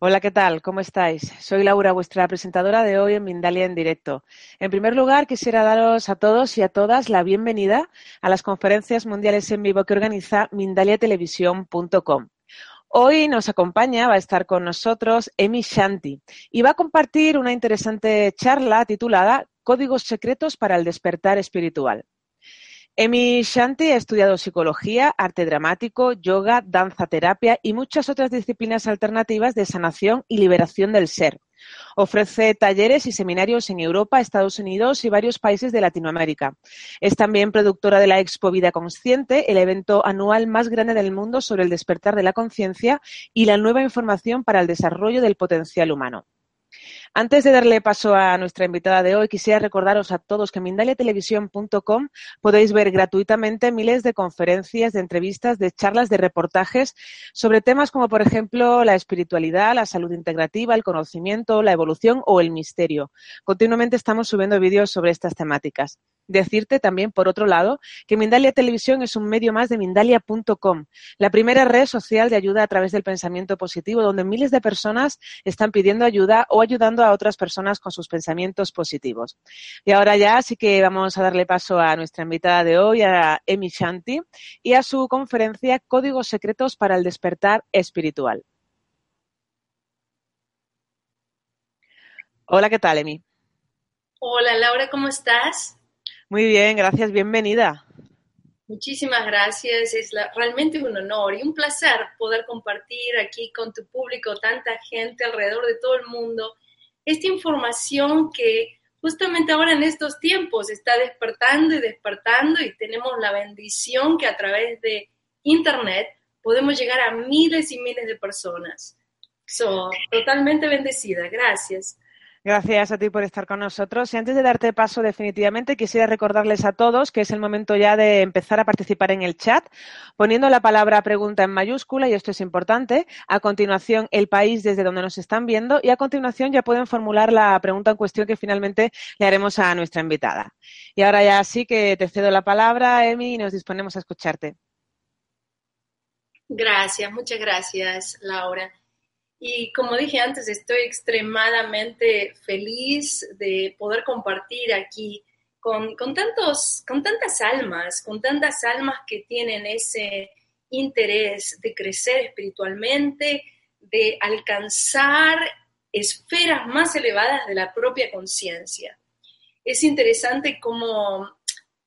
Hola, ¿qué tal? ¿Cómo estáis? Soy Laura, vuestra presentadora de hoy en Mindalia en directo. En primer lugar, quisiera daros a todos y a todas la bienvenida a las conferencias mundiales en vivo que organiza mindaliatelevisión.com. Hoy nos acompaña, va a estar con nosotros Emi Shanti y va a compartir una interesante charla titulada Códigos secretos para el despertar espiritual. Emi Shanti ha estudiado psicología, arte dramático, yoga, danza terapia y muchas otras disciplinas alternativas de sanación y liberación del ser. Ofrece talleres y seminarios en Europa, Estados Unidos y varios países de Latinoamérica. Es también productora de la Expo Vida Consciente, el evento anual más grande del mundo sobre el despertar de la conciencia y la nueva información para el desarrollo del potencial humano. Antes de darle paso a nuestra invitada de hoy, quisiera recordaros a todos que en mindaliatelevisión.com podéis ver gratuitamente miles de conferencias, de entrevistas, de charlas, de reportajes sobre temas como, por ejemplo, la espiritualidad, la salud integrativa, el conocimiento, la evolución o el misterio. Continuamente estamos subiendo vídeos sobre estas temáticas. Decirte también, por otro lado, que Mindalia Televisión es un medio más de Mindalia.com, la primera red social de ayuda a través del pensamiento positivo, donde miles de personas están pidiendo ayuda o ayudando a otras personas con sus pensamientos positivos. Y ahora ya sí que vamos a darle paso a nuestra invitada de hoy, a Emi Shanti, y a su conferencia Códigos Secretos para el Despertar Espiritual. Hola, ¿qué tal, Emi? Hola, Laura, ¿cómo estás? Muy bien, gracias, bienvenida. Muchísimas gracias, es realmente un honor y un placer poder compartir aquí con tu público, tanta gente alrededor de todo el mundo, esta información que justamente ahora en estos tiempos está despertando y despertando y tenemos la bendición que a través de Internet podemos llegar a miles y miles de personas. So, totalmente bendecida, gracias. Gracias a ti por estar con nosotros. Y antes de darte paso definitivamente, quisiera recordarles a todos que es el momento ya de empezar a participar en el chat, poniendo la palabra pregunta en mayúscula, y esto es importante. A continuación, el país desde donde nos están viendo, y a continuación ya pueden formular la pregunta en cuestión que finalmente le haremos a nuestra invitada. Y ahora ya sí que te cedo la palabra, Emi, y nos disponemos a escucharte. Gracias, muchas gracias, Laura. Y como dije antes, estoy extremadamente feliz de poder compartir aquí con, tantos, con tantas almas, con tantas almas que tienen ese interés de crecer espiritualmente, de alcanzar esferas más elevadas de la propia conciencia. Es interesante cómo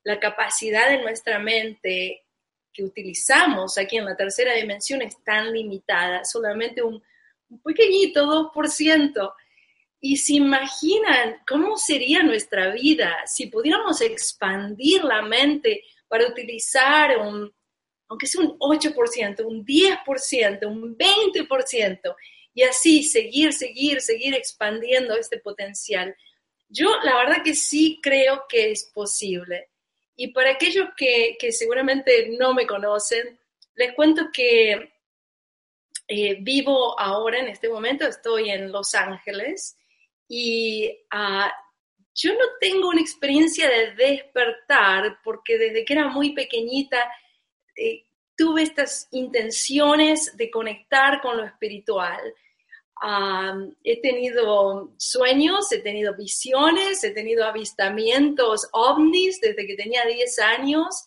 la capacidad de nuestra mente que utilizamos aquí en la tercera dimensión es tan limitada, solamente un un pequeñito 2%. Y se imaginan cómo sería nuestra vida si pudiéramos expandir la mente para utilizar un, aunque sea un 8%, un 10%, un 20%, y así seguir, seguir, seguir expandiendo este potencial. Yo la verdad que sí creo que es posible. Y para aquellos que, que seguramente no me conocen, les cuento que eh, vivo ahora, en este momento, estoy en Los Ángeles y ah, yo no tengo una experiencia de despertar porque desde que era muy pequeñita eh, tuve estas intenciones de conectar con lo espiritual. Ah, he tenido sueños, he tenido visiones, he tenido avistamientos ovnis desde que tenía 10 años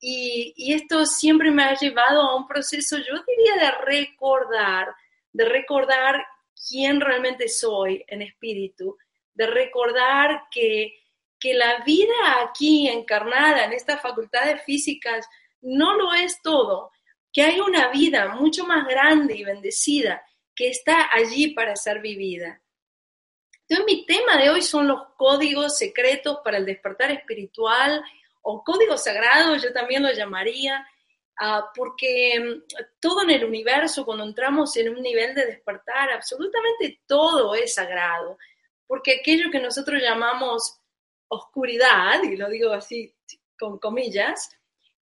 Y, esto siempre me ha llevado a un proceso, yo diría, de recordar, de recordar quién realmente soy en espíritu, de recordar que, que la vida aquí encarnada en estas facultades físicas no lo es todo, que hay una vida mucho más grande y bendecida que está allí para ser vivida. Entonces mi tema de hoy son los códigos secretos para el despertar espiritual o códigos sagrados, yo también lo llamaría, ah, porque mm, todo en el universo, cuando entramos en un nivel de despertar, absolutamente todo es sagrado, porque aquello que nosotros llamamos oscuridad, y lo digo así con comillas,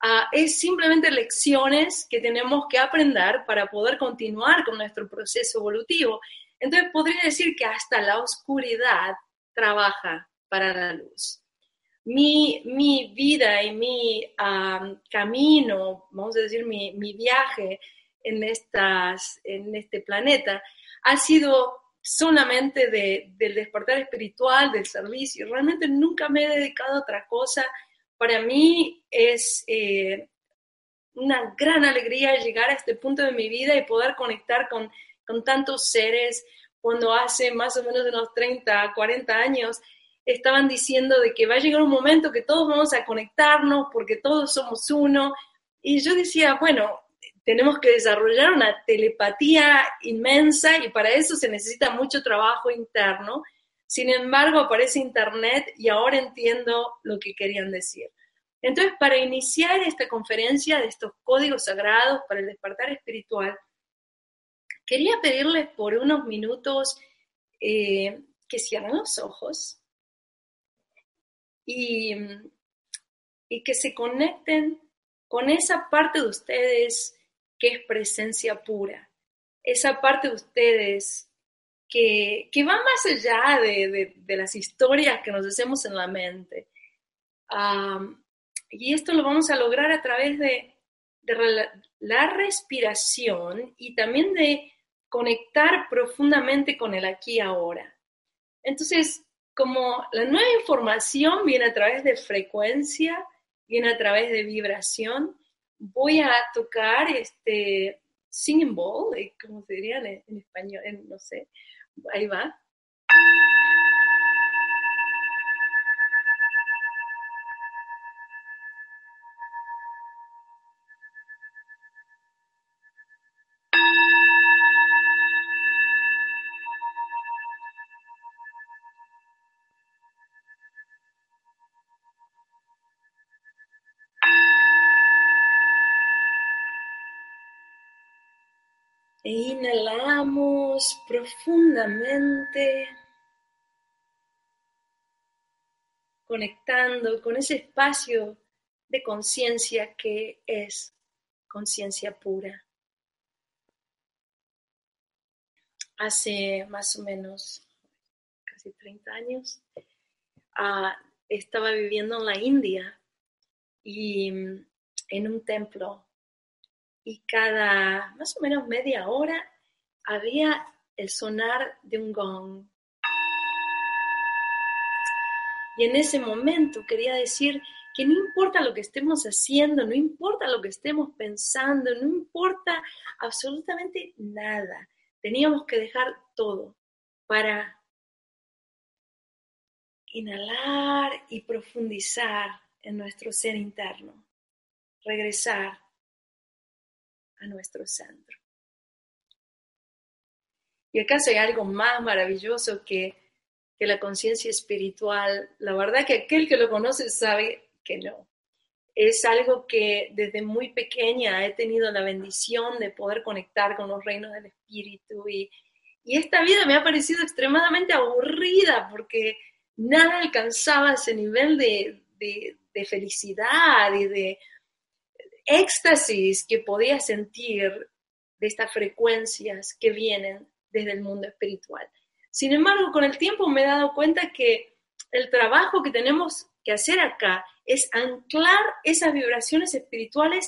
Ah, es simplemente lecciones que tenemos que aprender para poder continuar con nuestro proceso evolutivo. Entonces podría decir que hasta la oscuridad trabaja para la luz. Mi, mi vida y mi camino, vamos a decir, mi, mi viaje en, estas, en este planeta ha sido solamente de, del despertar espiritual, del servicio. Realmente nunca me he dedicado a otra cosa para mí es eh, una gran alegría llegar a este punto de mi vida y poder conectar con, con tantos seres cuando hace más o menos unos 30, 40 años estaban diciendo de que va a llegar un momento que todos vamos a conectarnos porque todos somos uno. Y yo decía, bueno, tenemos que desarrollar una telepatía inmensa y para eso se necesita mucho trabajo interno. Sin embargo, aparece Internet y ahora entiendo lo que querían decir. Entonces, para iniciar esta conferencia de estos códigos sagrados para el despertar espiritual, quería pedirles por unos minutos eh, que cierren los ojos y, y que se conecten con esa parte de ustedes que es presencia pura, esa parte de ustedes que, va más allá de, las historias que nos hacemos en la mente. y esto lo vamos a lograr a través de, la respiración y también de conectar profundamente con el aquí y ahora. Entonces, como la nueva información viene a través de frecuencia, viene a través de vibración, voy a tocar este singing bowl, eh, como se diría en, español, no sé, Ahí va. Inhalamos profundamente, conectando con ese espacio de conciencia que es conciencia pura. Hace más o menos casi 30 años ah, estaba viviendo en la India y mm, en un templo y cada más o menos media hora había el sonar de un gong. Y en ese momento quería decir que no importa lo que estemos haciendo, no importa lo que estemos pensando, no importa absolutamente nada. Teníamos que dejar todo para inhalar y profundizar en nuestro ser interno, regresar a nuestro centro. ¿Y acaso hay algo más maravilloso que, que la conciencia espiritual? La verdad que aquel que lo conoce sabe que no. Es algo que desde muy pequeña he tenido la bendición de poder conectar con los reinos del espíritu y, y esta vida me ha parecido extremadamente aburrida porque nada alcanzaba ese nivel de, de, de felicidad y de, éxtasis que podía sentir de estas frecuencias que vienen desde el mundo espiritual. Sin embargo, con el tiempo me he dado cuenta que el trabajo que tenemos que hacer acá es anclar esas vibraciones espirituales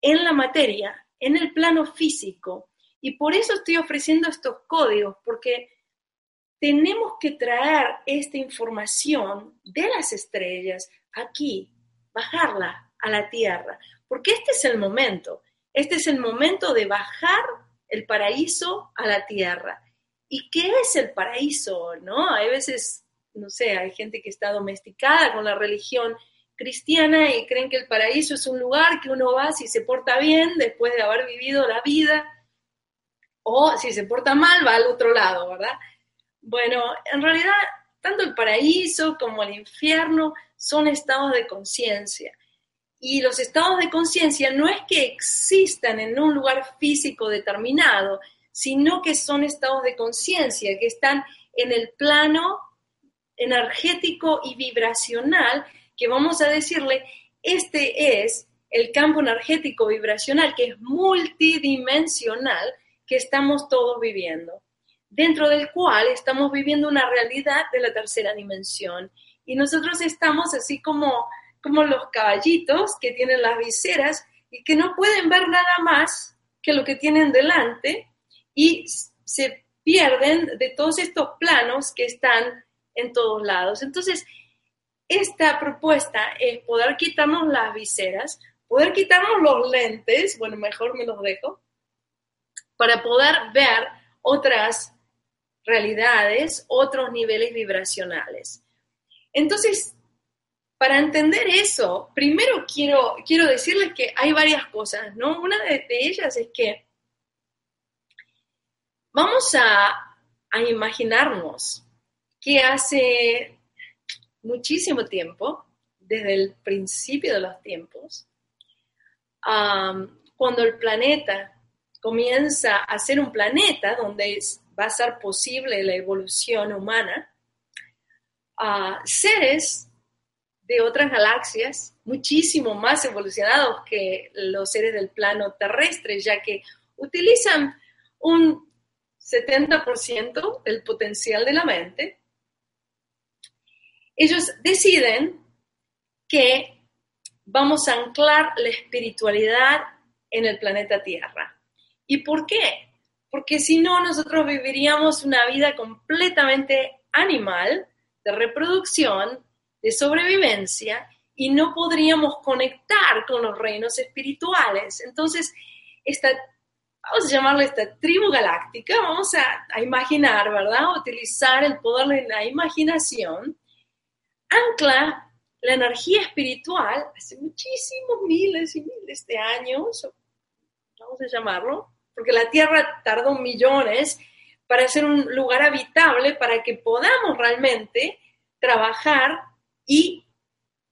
en la materia, en el plano físico. Y por eso estoy ofreciendo estos códigos, porque tenemos que traer esta información de las estrellas aquí, bajarla a la tierra, porque este es el momento, este es el momento de bajar el paraíso a la tierra. ¿Y qué es el paraíso? ¿No? Hay veces, no sé, hay gente que está domesticada con la religión cristiana y creen que el paraíso es un lugar que uno va si se porta bien después de haber vivido la vida, o si se porta mal va al otro lado, ¿verdad? Bueno, en realidad, tanto el paraíso como el infierno son estados de conciencia. Y los estados de conciencia no es que existan en un lugar físico determinado, sino que son estados de conciencia que están en el plano energético y vibracional, que vamos a decirle, este es el campo energético vibracional, que es multidimensional, que estamos todos viviendo, dentro del cual estamos viviendo una realidad de la tercera dimensión. Y nosotros estamos así como, como los caballitos que tienen las viseras y que no pueden ver nada más que lo que tienen delante y se pierden de todos estos planos que están en todos lados. Entonces, esta propuesta es poder quitarnos las viseras, poder quitarnos los lentes, bueno, mejor me los dejo, para poder ver otras realidades, otros niveles vibracionales. Entonces, para entender eso, primero quiero, quiero decirles que hay varias cosas, ¿no? Una de ellas es que Vamos a, imaginarnos que hace muchísimo tiempo, desde el principio de los tiempos, cuando el planeta comienza a ser un planeta donde va a ser posible la evolución humana, seres de otras galaxias muchísimo más evolucionados que los seres del plano terrestre, ya que utilizan un 70% del potencial de la mente, ellos deciden que vamos a anclar la espiritualidad en el planeta Tierra. ¿Y por qué? Porque si no, nosotros viviríamos una vida completamente animal, de reproducción, de sobrevivencia, y no podríamos conectar con los reinos espirituales. Entonces, esta vamos a llamarle esta tribu galáctica, vamos a, imaginar, ¿verdad? Utilizar el poder de la imaginación, ancla la energía espiritual hace muchísimos miles y miles de años, vamos a llamarlo, porque la Tierra tardó millones para ser un lugar habitable para que podamos realmente trabajar y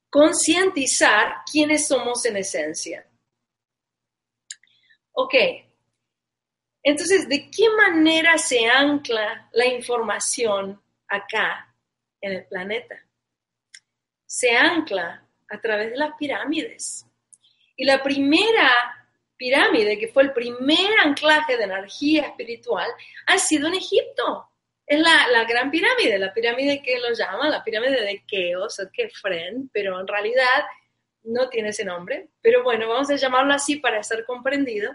concientizar quiénes somos en esencia. Ok, entonces, ¿de qué manera se ancla la información acá en el planeta? Se ancla a través de las pirámides. Y la primera pirámide, que fue el primer anclaje de energía espiritual, ha sido en Egipto. Es la, gran pirámide, la pirámide que lo llaman la pirámide de Keos o Kefren, pero en realidad no tiene ese nombre. Pero bueno, vamos a llamarlo así para ser comprendido.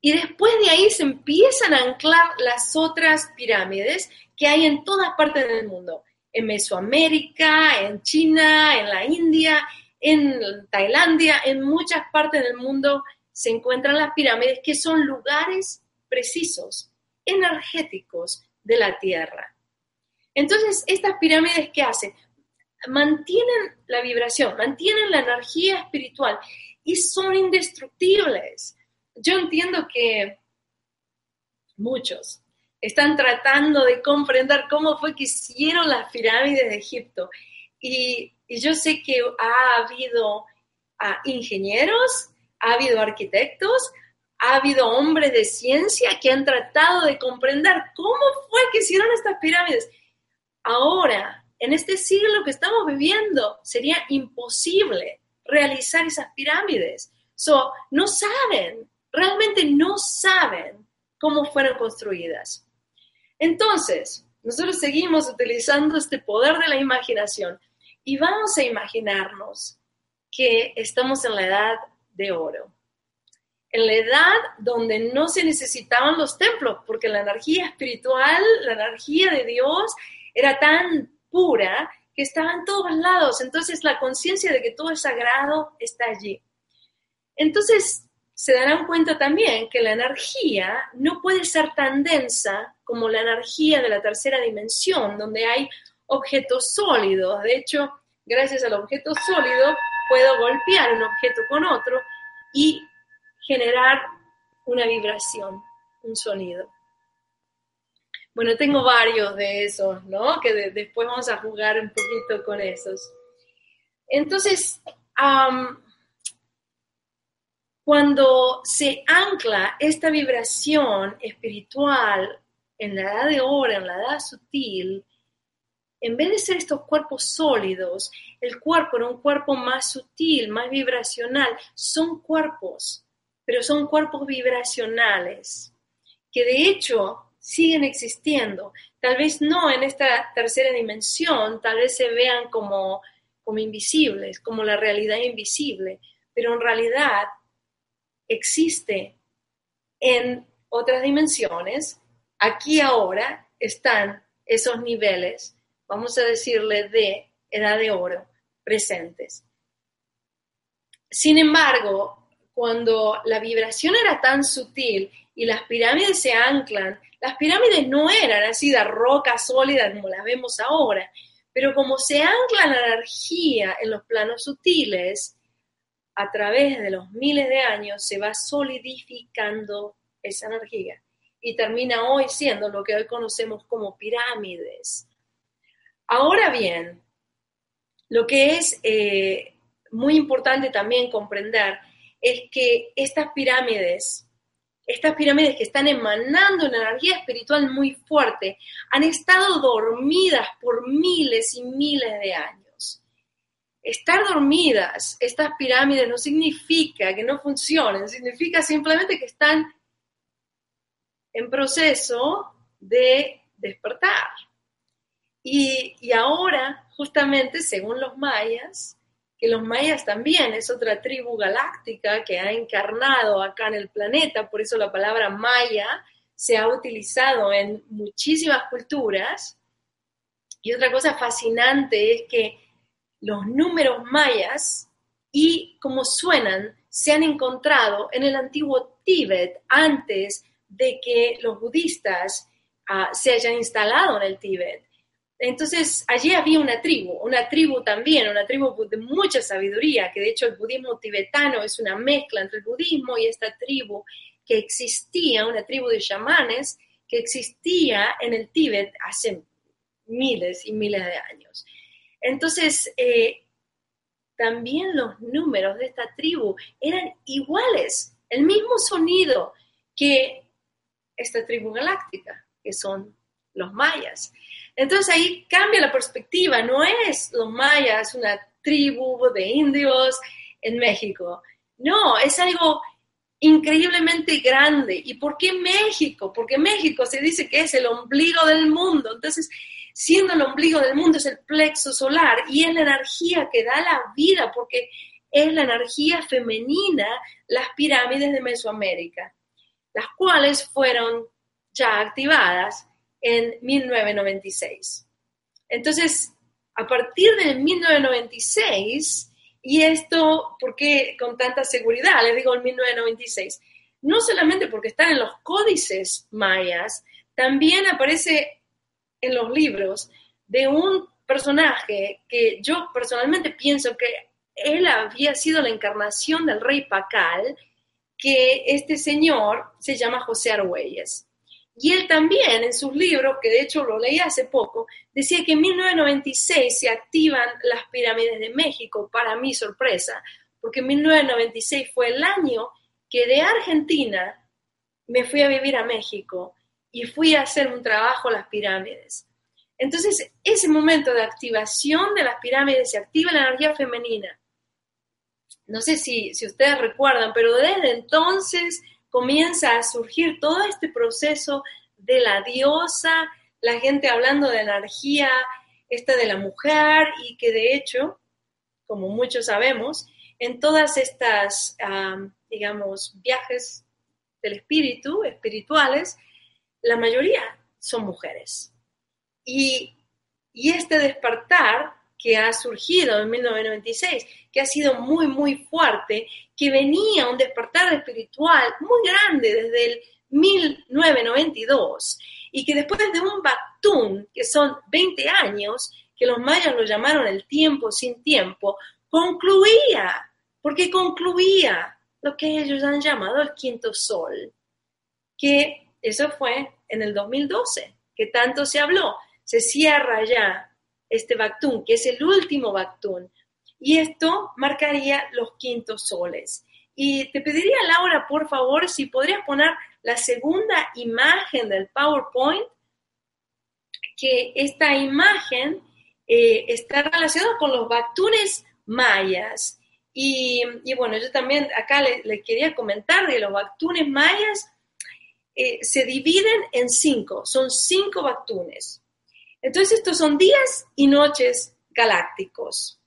Y después de ahí se empiezan a anclar las otras pirámides que hay en todas partes del mundo. En Mesoamérica, en China, en la India, en Tailandia, en muchas partes del mundo se encuentran las pirámides que son lugares precisos, energéticos de la Tierra. Entonces, estas pirámides, ¿qué hacen? Mantienen la vibración, mantienen la energía espiritual y son indestructibles yo entiendo que muchos están tratando de comprender cómo fue que hicieron las pirámides de Egipto. Y, yo sé que ha habido ah, ingenieros, ha habido arquitectos, ha habido hombres de ciencia que han tratado de comprender cómo fue que hicieron estas pirámides. Ahora, en este siglo que estamos viviendo, sería imposible realizar esas pirámides. So, no saben realmente no saben cómo fueron construidas. Entonces, nosotros seguimos utilizando este poder de la imaginación y vamos a imaginarnos que estamos en la edad de oro, en la edad donde no se necesitaban los templos, porque la energía espiritual, la energía de Dios era tan pura que estaba en todos lados. Entonces la conciencia de que todo es sagrado está allí. Entonces se darán cuenta también que la energía no puede ser tan densa como la energía de la tercera dimensión, donde hay objetos sólidos. De hecho, gracias al objeto sólido puedo golpear un objeto con otro y generar una vibración, un sonido. Bueno, tengo varios de esos, ¿no? Que después vamos a jugar un poquito con esos. Entonces, cuando se ancla esta vibración espiritual en la edad de hora, en la edad sutil, en vez de ser estos cuerpos sólidos, el cuerpo era un cuerpo más sutil, más vibracional, son cuerpos, pero son cuerpos vibracionales, que de hecho siguen existiendo. Tal vez no en esta tercera dimensión, tal vez se vean como, como invisibles, como la realidad invisible, pero en realidad existe en otras dimensiones. Aquí ahora están esos niveles, vamos a decirle, de edad de oro presentes. Sin embargo, cuando la vibración era tan sutil y las pirámides se anclan las pirámides no eran así de roca sólida como las vemos ahora, pero como se ancla la energía en los planos sutiles, a través de los miles de años se va solidificando esa energía y termina hoy siendo lo que hoy conocemos como pirámides. Ahora bien, lo que es eh, muy importante también comprender es que estas pirámides estas pirámides que están emanando una energía espiritual muy fuerte, han estado dormidas por miles y miles de años. Estar dormidas, estas pirámides no significa que no funcionen, significa simplemente que están en proceso de despertar. Y, y ahora, justamente, según los mayas, que los mayas también es otra tribu galáctica que ha encarnado acá en el planeta, por eso la palabra maya se ha utilizado en muchísimas culturas. Y otra cosa fascinante es que los números mayas y cómo suenan se han encontrado en el antiguo Tíbet antes de que los budistas ah, se hayan instalado en el Tíbet. Entonces, allí había una tribu, una tribu también, una tribu de mucha sabiduría, que de hecho el budismo tibetano es una mezcla entre el budismo y esta tribu que existía, una tribu de chamanes que existía en el Tíbet hace miles y miles de años. Entonces, eh, también los números de esta tribu eran iguales, el mismo sonido que esta tribu galáctica, que son los mayas. Entonces ahí cambia la perspectiva, no es los mayas una tribu de indios en México, no, es algo increíblemente grande. ¿Y por qué México? Porque México se dice que es el ombligo del mundo, entonces siendo el ombligo del mundo es el plexo solar y es la energía que da la vida, porque es la energía femenina, las pirámides de Mesoamérica, las cuales fueron ya activadas en 1996. Entonces, a partir de 1996, y esto, ¿por qué con tanta seguridad? Les digo en 1996. No solamente porque están en los códices mayas, también aparece en los libros de un personaje que yo personalmente pienso que él había sido la encarnación del rey Pacal, que este señor se llama José Argüelles. Y él también en sus libros, que de hecho lo leí hace poco, decía que en 1996 se activan las pirámides de México, para mi sorpresa, porque 1996 fue el año que de Argentina me fui a vivir a México y fui a hacer un trabajo a las pirámides. Entonces, ese momento de activación de las pirámides se activa la energía femenina. No sé si, si ustedes recuerdan, pero desde entonces comienza a surgir todo este proceso de la diosa, la gente hablando de energía esta de la mujer y que de hecho, como muchos sabemos, en todas estas, digamos, viajes del espíritu, espirituales, la mayoría son mujeres. Y, y este despertar que ha surgido en 1996, que ha sido muy, muy fuerte, que venía un despertar espiritual muy grande desde el 1992 y que después de un Bactún, que son 20 años, que los mayas lo llamaron el tiempo sin tiempo, concluía, porque concluía lo que ellos han llamado el quinto sol, que eso fue en el 2012, que tanto se habló. Se cierra ya este Bactún, que es el último Bactún, y esto marcaría los quintos soles. Y te pediría, Laura, por favor, si podrías poner la segunda imagen del PowerPoint, que esta imagen eh, está relacionada con los Bactunes mayas. Y, bueno, yo también acá le, quería comentar que los Bactunes mayas eh, se dividen en cinco, son cinco Bactunes. Entonces estos son días y noches galácticos.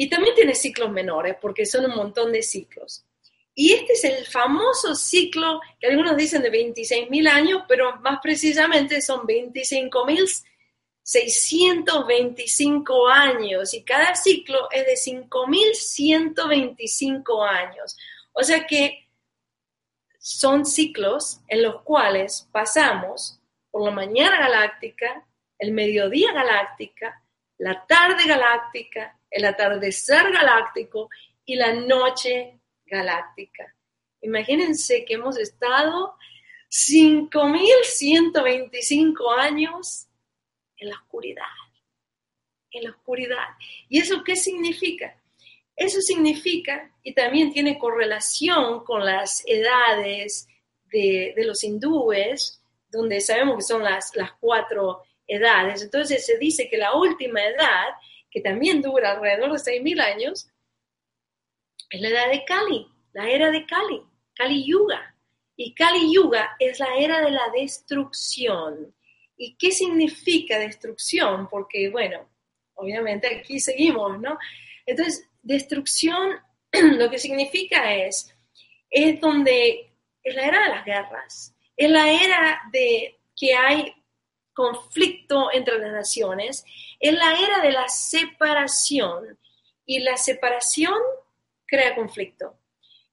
Y también tiene ciclos menores, porque son un montón de ciclos. Y este es el famoso ciclo que algunos dicen de 26.000 años, pero más precisamente son 25.625 años y cada ciclo es de 5.125 años. O sea que son ciclos en los cuales pasamos por la mañana galáctica, el mediodía galáctica, la tarde galáctica, el atardecer galáctico y la noche galáctica. Imagínense que hemos estado 5.125 años en la oscuridad, en la oscuridad. ¿Y eso qué significa? Eso significa, y también tiene correlación con las edades de, los hindúes, donde sabemos que son las, las cuatro edades. Entonces se dice que la última edad, que también dura alrededor de 6.000 años, es la edad de Kali, la era de Kali, Kali Yuga. Y Kali Yuga es la era de la destrucción. ¿Y qué significa destrucción? Porque, bueno, obviamente aquí seguimos, ¿no? Entonces, destrucción lo que significa es, es donde es la era de las guerras, es la era de que hay conflicto entre las naciones, es la era de la separación y la separación crea conflicto.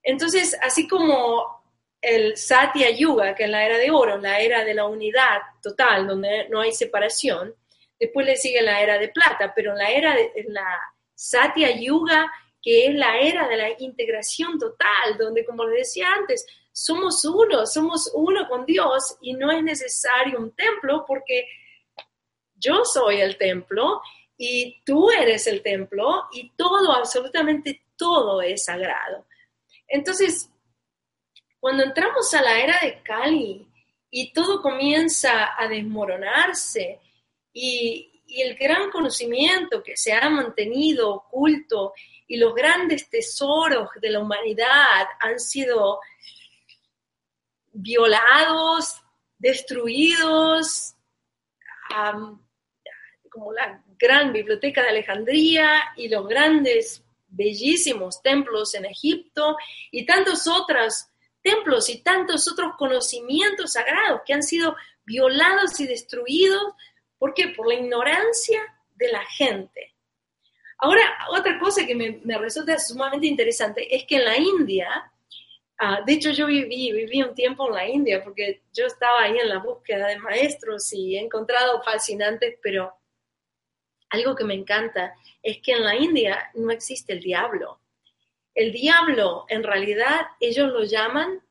Entonces, así como el Satya Yuga, que es la era de oro, la era de la unidad total, donde no hay separación, después le sigue la era de plata, pero la era de la Satya Yuga, que es la era de la integración total, donde, como les decía antes, somos uno, somos uno con Dios y no es necesario un templo porque yo soy el templo y tú eres el templo y todo, absolutamente todo es sagrado. Entonces, cuando entramos a la era de Cali y todo comienza a desmoronarse y, y el gran conocimiento que se ha mantenido oculto y los grandes tesoros de la humanidad han sido violados, destruidos, como la gran biblioteca de Alejandría y los grandes, bellísimos templos en Egipto y tantos otros templos y tantos otros conocimientos sagrados que han sido violados y destruidos. ¿Por qué? Por la ignorancia de la gente. Ahora, otra cosa que me, me resulta sumamente interesante es que en la India, Ah, de hecho, yo viví, viví un tiempo en la India porque yo estaba ahí en la búsqueda de maestros y he encontrado fascinantes, pero algo que me encanta es que en la India no existe el diablo. El diablo, en realidad, ellos lo llaman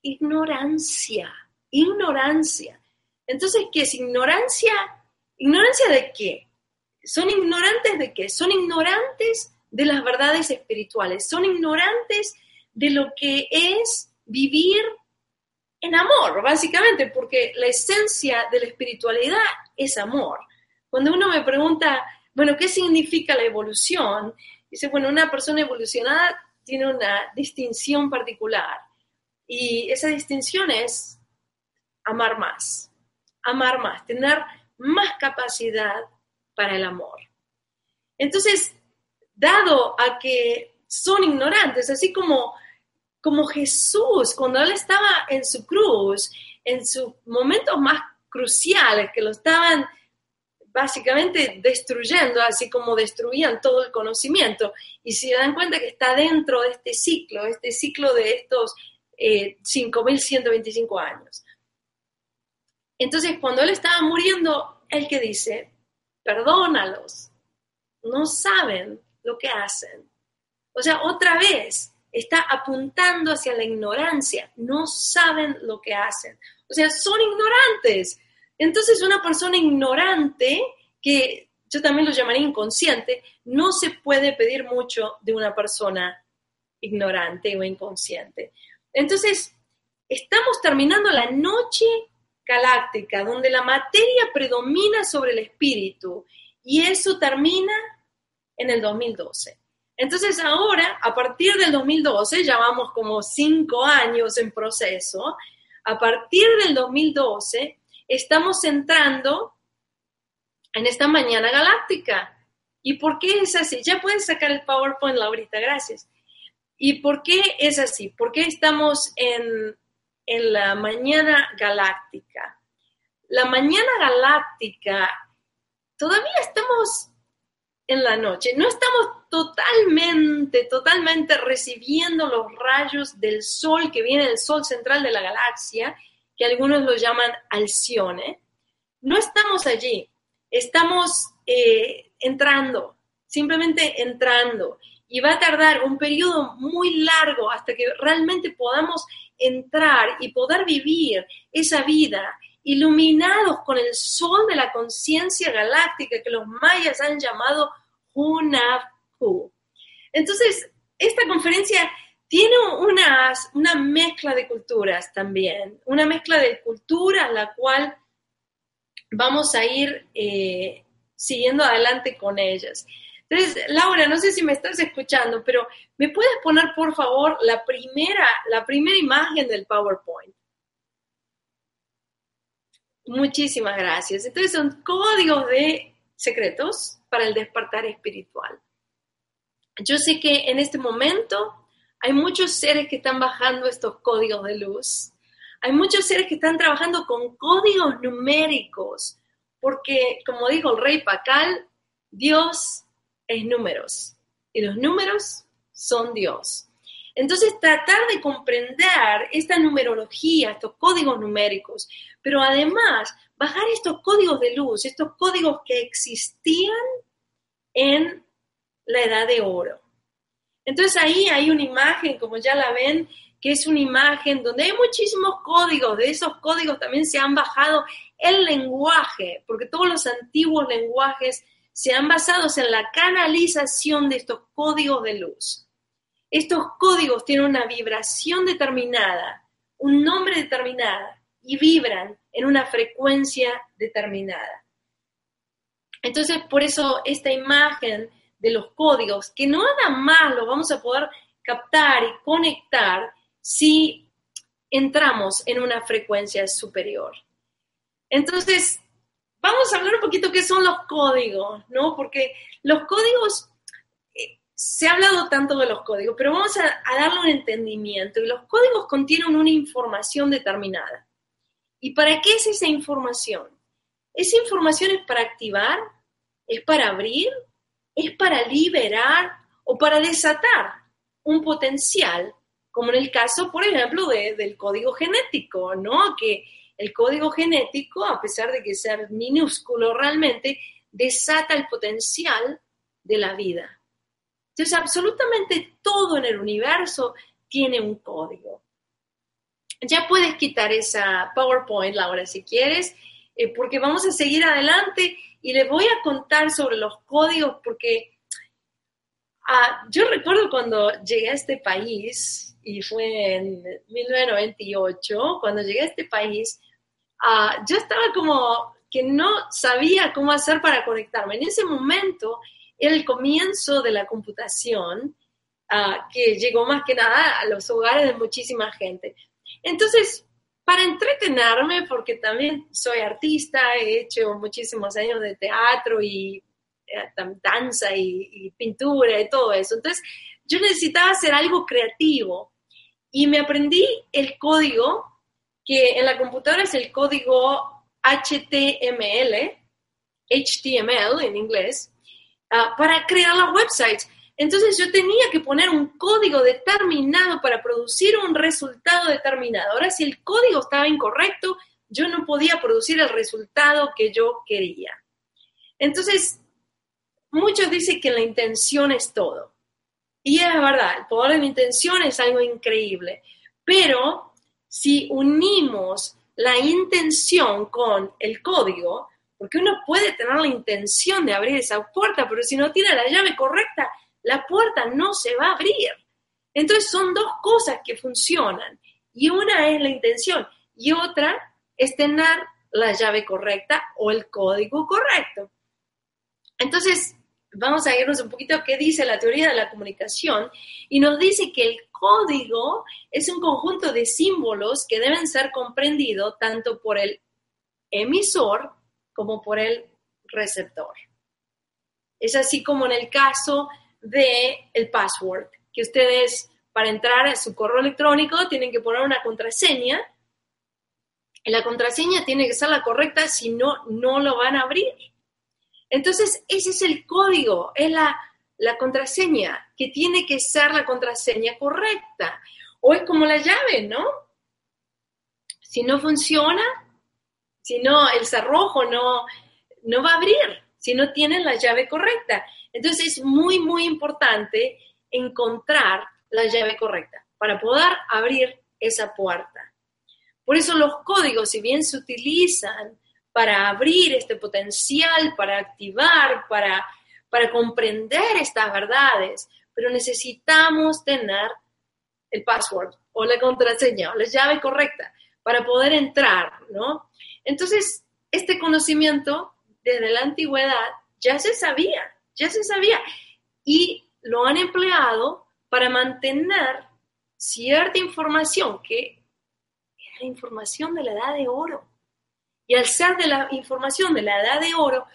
ignorancia, ignorancia. Entonces, ¿qué es ignorancia? ¿Ignorancia de qué? ¿Son ignorantes de qué? Son ignorantes de las verdades espirituales, son ignorantes de lo que es vivir en amor, básicamente, porque la esencia de la espiritualidad es amor. Cuando uno me pregunta, bueno, ¿qué significa la evolución? Dice, bueno, una persona evolucionada tiene una distinción particular y esa distinción es amar más, amar más, tener más capacidad para el amor. Entonces, dado a que son ignorantes, así como como Jesús, cuando Él estaba en su cruz, en sus momentos más cruciales, que lo estaban básicamente destruyendo, así como destruían todo el conocimiento. Y se dan cuenta que está dentro de este ciclo, este ciclo de estos eh, 5.125 años. Entonces, cuando él estaba muriendo, él que dice, perdónalos, no saben lo que hacen. O sea, otra vez está apuntando hacia la ignorancia, no saben lo que hacen. O sea, son ignorantes. Entonces, una persona ignorante, que yo también lo llamaría inconsciente, no se puede pedir mucho de una persona ignorante o inconsciente. Entonces, estamos terminando la noche galáctica, donde la materia predomina sobre el espíritu, y eso termina en el 2012. Entonces ahora, a partir del 2012, ya vamos como cinco años en proceso, a partir del 2012 estamos entrando en esta mañana galáctica. ¿Y por qué es así? Ya puedes sacar el PowerPoint, Laurita, gracias. ¿Y por qué es así? ¿Por qué estamos en en la mañana galáctica. La mañana galáctica, todavía estamos en la noche, no estamos totalmente, totalmente recibiendo los rayos del sol que viene del sol central de la galaxia, que algunos lo llaman Alcione. No estamos allí, estamos eh, entrando, simplemente entrando. Y va a tardar un periodo muy largo hasta que realmente podamos entrar y poder vivir esa vida iluminados con el sol de la conciencia galáctica que los mayas han llamado Hunabku. Entonces, esta conferencia tiene una, una mezcla de culturas también, una mezcla de culturas la cual vamos a ir eh, siguiendo adelante con ellas. Entonces, Laura, no sé si me estás escuchando, pero ¿me puedes poner, por favor, la primera, la primera imagen del PowerPoint? Muchísimas gracias. Entonces, son códigos de secretos para el despertar espiritual. Yo sé que en este momento hay muchos seres que están bajando estos códigos de luz. Hay muchos seres que están trabajando con códigos numéricos, porque, como dijo el rey Pacal, Dios es números y los números son Dios. Entonces, tratar de comprender esta numerología, estos códigos numéricos, pero además bajar estos códigos de luz, estos códigos que existían en la edad de oro. Entonces ahí hay una imagen, como ya la ven, que es una imagen donde hay muchísimos códigos, de esos códigos también se han bajado el lenguaje, porque todos los antiguos lenguajes se han basado en la canalización de estos códigos de luz. Estos códigos tienen una vibración determinada, un nombre determinado y vibran en una frecuencia determinada. Entonces, por eso esta imagen de los códigos, que no nada más lo vamos a poder captar y conectar si entramos en una frecuencia superior. Entonces, vamos a hablar un poquito qué son los códigos, ¿no? Porque los códigos, se ha hablado tanto de los códigos, pero vamos a, darle un entendimiento. Y los códigos contienen una información determinada. ¿Y para qué es esa información? Esa información es para activar, es para abrir, es para liberar o para desatar un potencial, como en el caso, por ejemplo, del código genético, ¿no? Que el código genético, a pesar de que sea minúsculo realmente, desata el potencial de la vida. Entonces, absolutamente todo en el universo tiene un código. Ya puedes quitar esa PowerPoint, Laura, si quieres, eh, porque vamos a seguir adelante y les voy a contar sobre los códigos, porque ah, yo recuerdo cuando llegué a este país, y fue en 1998, cuando llegué a este país, Ah, yo estaba como que no sabía cómo hacer para conectarme. En ese momento el comienzo de la computación, ah, que llegó más que nada a los hogares de muchísima gente. Entonces, para entretenerme, porque también soy artista, he hecho muchísimos años de teatro y eh, danza y, y pintura y todo eso. Entonces, yo necesitaba hacer algo creativo y me aprendí el código que en la computadora es el código HTML, HTML en inglés, ah, para crear las websites. Entonces yo tenía que poner un código determinado para producir un resultado determinado. Ahora, si el código estaba incorrecto, yo no podía producir el resultado que yo quería. Entonces, muchos dicen que la intención es todo. Y es verdad, el poder de la intención es algo increíble. Pero si unimos la intención con el código, porque uno puede tener la intención de abrir esa puerta, pero si no tiene la llave correcta, la puerta no se va a abrir. Entonces son dos cosas que funcionan. Y una es la intención y otra es tener la llave correcta o el código correcto. Entonces, vamos a irnos un poquito a qué dice la teoría de la comunicación y nos dice que el código es un conjunto de símbolos que deben ser comprendidos tanto por el emisor como por el receptor. Es así como en el caso de el password, que ustedes para entrar a su correo electrónico tienen que poner una contraseña. Y la contraseña tiene que ser la correcta, si no, no lo van a abrir. Entonces, ese es el código, es la, la contraseña, que tiene que ser la contraseña correcta. O es como la llave, ¿no? Si no funciona, si no, el cerrojo no, no va a abrir, si no tienen la llave correcta. Entonces es muy, muy importante encontrar la llave correcta para poder abrir esa puerta. Por eso los códigos, si bien se utilizan para abrir este potencial, para activar, para, para comprender estas verdades, pero necesitamos tener el password o la contraseña o la llave correcta para poder entrar, ¿no? Entonces, este conocimiento desde la antigüedad ya se sabía, ya se sabía. Y lo han empleado para mantener cierta información que era información de la edad de oro. Y al ser de la información de la edad de oro,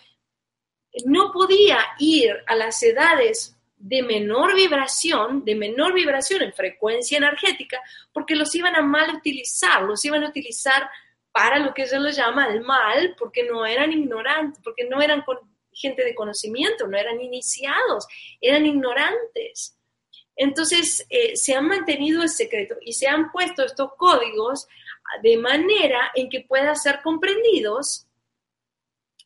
no podía ir a las edades de menor vibración, de menor vibración en frecuencia energética, porque los iban a mal utilizar, los iban a utilizar para lo que se lo llama el mal, porque no eran ignorantes, porque no eran gente de conocimiento, no eran iniciados, eran ignorantes. Entonces, eh, se han mantenido el secreto y se han puesto estos códigos de manera en que puedan ser comprendidos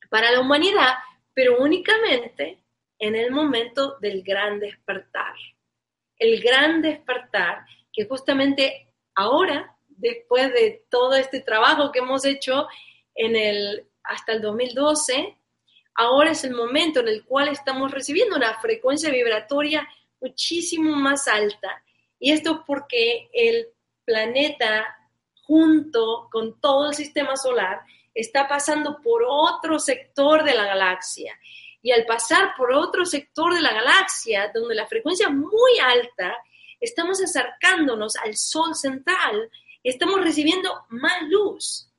para la humanidad, pero únicamente en el momento del gran despertar. El gran despertar que justamente ahora, después de todo este trabajo que hemos hecho en el, hasta el 2012, ahora es el momento en el cual estamos recibiendo una frecuencia vibratoria muchísimo más alta. Y esto es porque el planeta, junto con todo el sistema solar, está pasando por otro sector de la galaxia. Y al pasar por otro sector de la galaxia, donde la frecuencia es muy alta, estamos acercándonos al Sol central, estamos recibiendo más luz.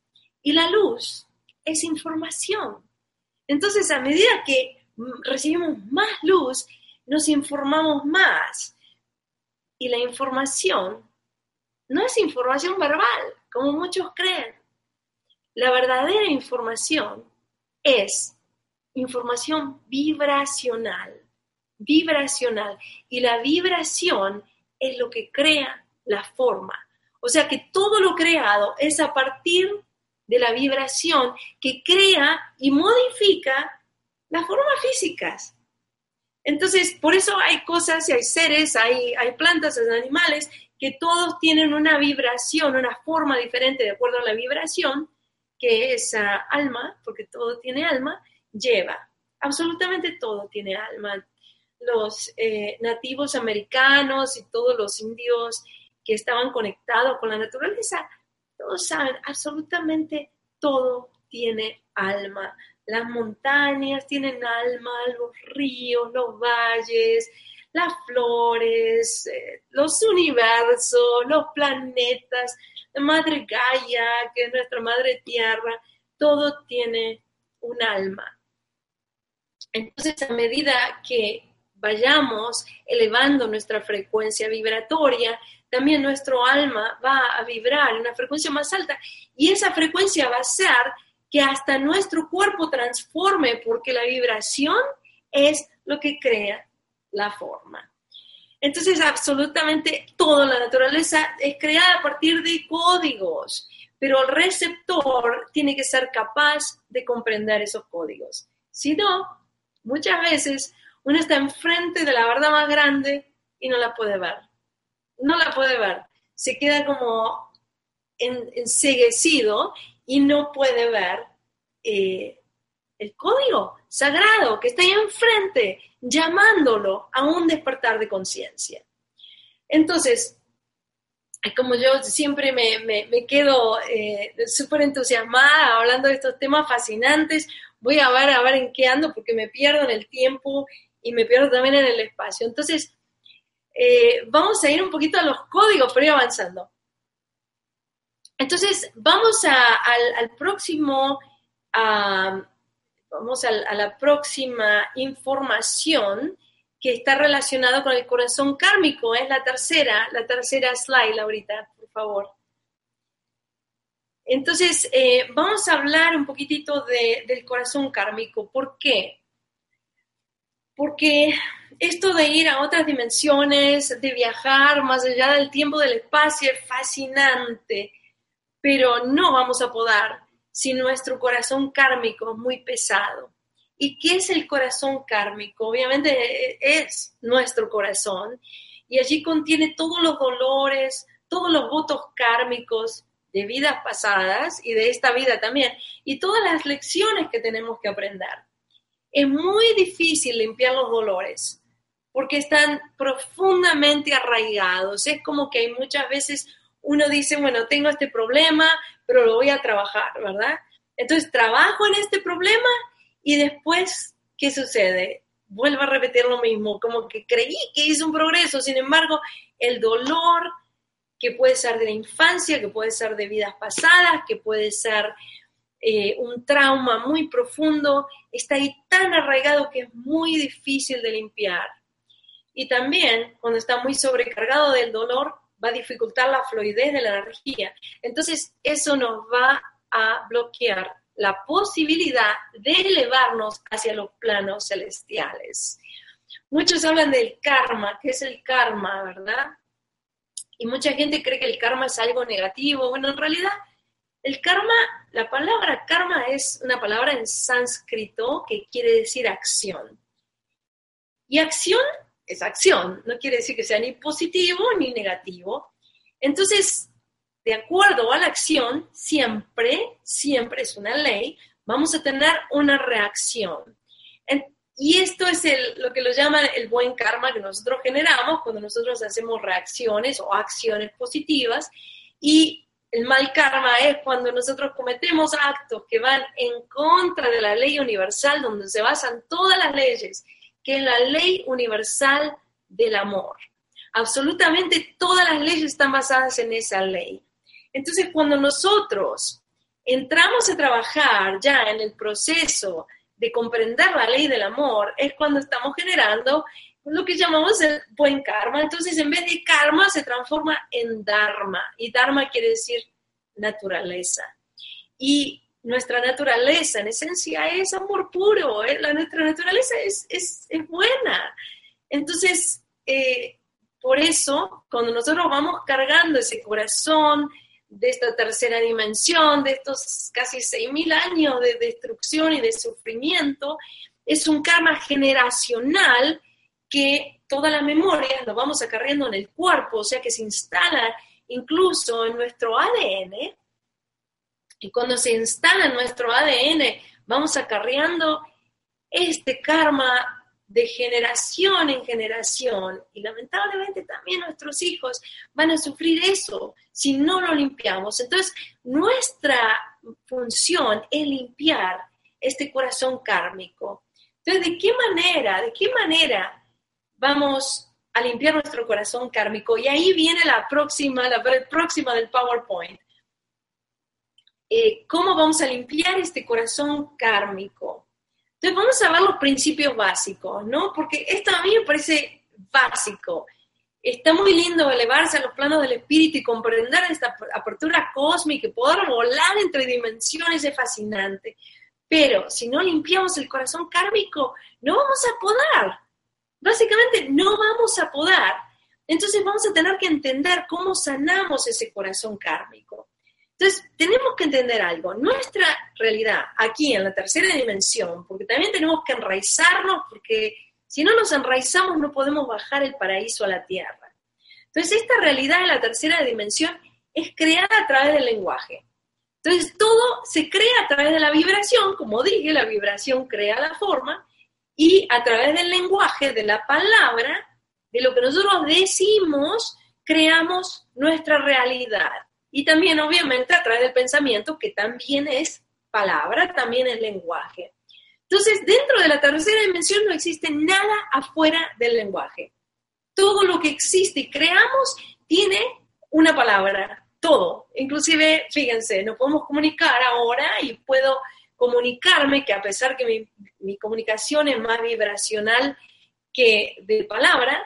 Y la luz es información. Entonces, a medida que recibimos más luz, nos informamos más. Y la información no es información verbal, como muchos creen. La verdadera información es información vibracional, vibracional. Y la vibración es lo que crea la forma. O sea que todo lo creado es a partir de la vibración que crea y modifica las formas físicas. Entonces, por eso hay cosas, hay seres, hay, hay plantas, hay animales que todos tienen una vibración, una forma diferente de acuerdo a la vibración que esa alma, porque todo tiene alma, lleva. Absolutamente todo tiene alma. Los eh, nativos americanos y todos los indios que estaban conectados con la naturaleza todos saben, absolutamente todo tiene alma. Las montañas tienen alma, los ríos, los valles, las flores, eh, los universos, los planetas, la madre Gaia, que es nuestra madre tierra, todo tiene un alma. Entonces, a medida que vayamos elevando nuestra frecuencia vibratoria, también nuestro alma va a vibrar en una frecuencia más alta y esa frecuencia va a ser que hasta nuestro cuerpo transforme, porque la vibración es lo que crea la forma. Entonces, absolutamente toda la naturaleza es creada a partir de códigos, pero el receptor tiene que ser capaz de comprender esos códigos. Si no, muchas veces uno está enfrente de la verdad más grande y no la puede ver. No la puede ver. Se queda como enseguecido y no puede ver eh, el código sagrado que está ahí enfrente, llamándolo a un despertar de conciencia. Entonces, como yo siempre me, quedo eh, súper entusiasmada hablando de estos temas fascinantes, voy a ver a ver en qué ando porque me pierdo en el tiempo y me pierdo también en el espacio. Entonces, eh, vamos a ir un poquito a los códigos, pero ir avanzando. Entonces, vamos al, próximo, vamos a, la próxima información que está relacionado con el corazón kármico. Es la tercera, la tercera slide, ahorita, por favor. Entonces, eh, vamos a hablar un poquitito del corazón kármico. ¿Por qué? Porque esto de ir a otras dimensiones, de viajar más allá del tiempo, del espacio, es fascinante pero no vamos a poder si nuestro corazón kármico es muy pesado. ¿Y qué es el corazón kármico? Obviamente es nuestro corazón y allí contiene todos los dolores, todos los votos kármicos de vidas pasadas y de esta vida también, y todas las lecciones que tenemos que aprender. Es muy difícil limpiar los dolores porque están profundamente arraigados. Es como que hay muchas veces uno dice, bueno, tengo este problema, pero lo voy a trabajar, ¿verdad? Entonces trabajo en este problema y después, ¿qué sucede? Vuelvo a repetir lo mismo, como que creí que hice un progreso, sin embargo, el dolor que puede ser de la infancia, que puede ser de vidas pasadas, que puede ser eh, un trauma muy profundo, está ahí tan arraigado que es muy difícil de limpiar. Y también, cuando está muy sobrecargado del dolor, va a dificultar la fluidez de la energía. Entonces, eso nos va a bloquear la posibilidad de elevarnos hacia los planos celestiales. Muchos hablan del karma, ¿qué es el karma, verdad? Y mucha gente cree que el karma es algo negativo. Bueno, en realidad, el karma, la palabra karma es una palabra en sánscrito que quiere decir acción. Y acción es acción, no quiere decir que sea ni positivo ni negativo. Entonces, de acuerdo a la acción, siempre, siempre es una ley, vamos a tener una reacción. Y esto es lo que lo llaman el buen karma que nosotros generamos cuando nosotros hacemos reacciones o acciones positivas. Y el mal karma es cuando nosotros cometemos actos que van en contra de la ley universal, donde se basan todas las leyes que es la ley universal del amor. Absolutamente todas las leyes están basadas en esa ley. Entonces, cuando nosotros entramos a trabajar ya en el proceso de comprender la ley del amor, es cuando estamos generando lo que llamamos el buen karma. Entonces, en vez de karma, se transforma en dharma. Y dharma quiere decir naturaleza. Y nuestra naturaleza en esencia es amor puro, ¿eh? la, nuestra naturaleza es, es, buena. Entonces, eh, por eso, cuando nosotros vamos cargando ese corazón de esta tercera dimensión, de estos casi 6.000 años de destrucción y de sufrimiento, es un karma generacional que toda la memoria lo vamos acarreando en el cuerpo, o sea que se instala incluso en nuestro ADN, y cuando se instala en nuestro ADN, vamos acarreando este karma de generación en generación. Y lamentablemente también nuestros hijos van a sufrir eso si no lo limpiamos. Entonces, nuestra función es limpiar este corazón kármico. Entonces, ¿de qué manera, de qué manera vamos a limpiar nuestro corazón kármico? Y ahí viene la próxima, la próxima del PowerPoint. Eh, cómo vamos a limpiar este corazón kármico. Entonces vamos a ver los principios básicos, ¿no? Porque esto a mí me parece básico. está muy lindo elevarse a los planos del espíritu y comprender esta apertura cósmica y poder volar entre dimensiones es fascinante. Pero si no limpiamos el corazón kármico, no vamos a poder. Básicamente, no vamos a poder. Entonces vamos a tener que entender cómo sanamos ese corazón kármico. Entonces, tenemos que entender algo. Nuestra realidad aquí en la tercera dimensión, porque también tenemos que enraizarnos, porque si no nos enraizamos no podemos bajar el paraíso a la tierra. Entonces, esta realidad de la tercera dimensión es creada a través del lenguaje. Entonces, todo se crea a través de la vibración, como dije, la vibración crea la forma, y a través del lenguaje, de la palabra, de lo que nosotros decimos, creamos nuestra realidad. Y también, obviamente, a través del pensamiento, que también es palabra, también es lenguaje. Entonces, dentro de la tercera dimensión no existe nada afuera del lenguaje. Todo lo que existe y creamos tiene una palabra, todo. Inclusive, fíjense, nos podemos comunicar ahora y puedo comunicarme, que a pesar que mi, comunicación es más vibracional que de palabra,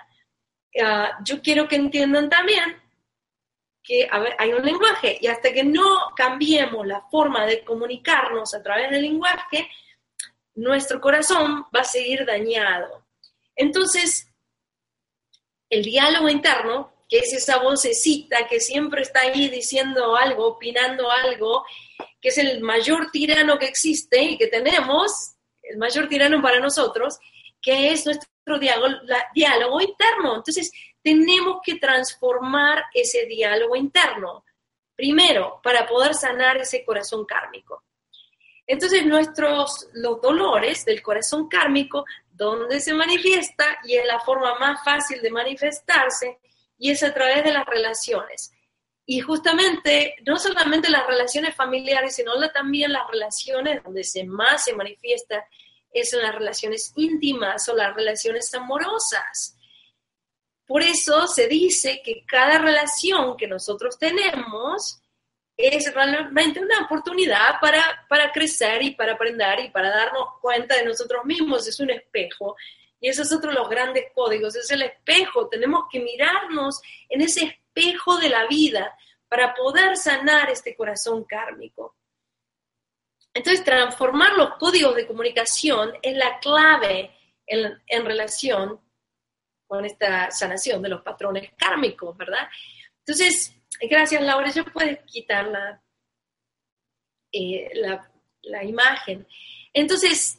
ah, yo quiero que entiendan también que hay un lenguaje y hasta que no cambiemos la forma de comunicarnos a través del lenguaje, nuestro corazón va a seguir dañado. Entonces, el diálogo interno, que es esa vocecita que siempre está ahí diciendo algo, opinando algo, que es el mayor tirano que existe y que tenemos, el mayor tirano para nosotros, que es nuestro diálogo, diálogo interno. Entonces, tenemos que transformar ese diálogo interno, primero, para poder sanar ese corazón kármico. Entonces, nuestros, los dolores del corazón kármico, ¿dónde se manifiesta? Y es la forma más fácil de manifestarse, y es a través de las relaciones. Y justamente, no solamente las relaciones familiares, sino también las relaciones donde se más se manifiesta es en las relaciones íntimas o las relaciones amorosas. Por eso se dice que cada relación que nosotros tenemos es realmente una oportunidad para, para crecer y para aprender y para darnos cuenta de nosotros mismos. Es un espejo. Y eso es otro de los grandes códigos, es el espejo. Tenemos que mirarnos en ese espejo de la vida para poder sanar este corazón kármico. Entonces, transformar los códigos de comunicación es la clave en, en relación con esta sanación de los patrones kármicos, ¿verdad? Entonces, gracias Laura, ya puedes quitar la, eh, imagen. Entonces,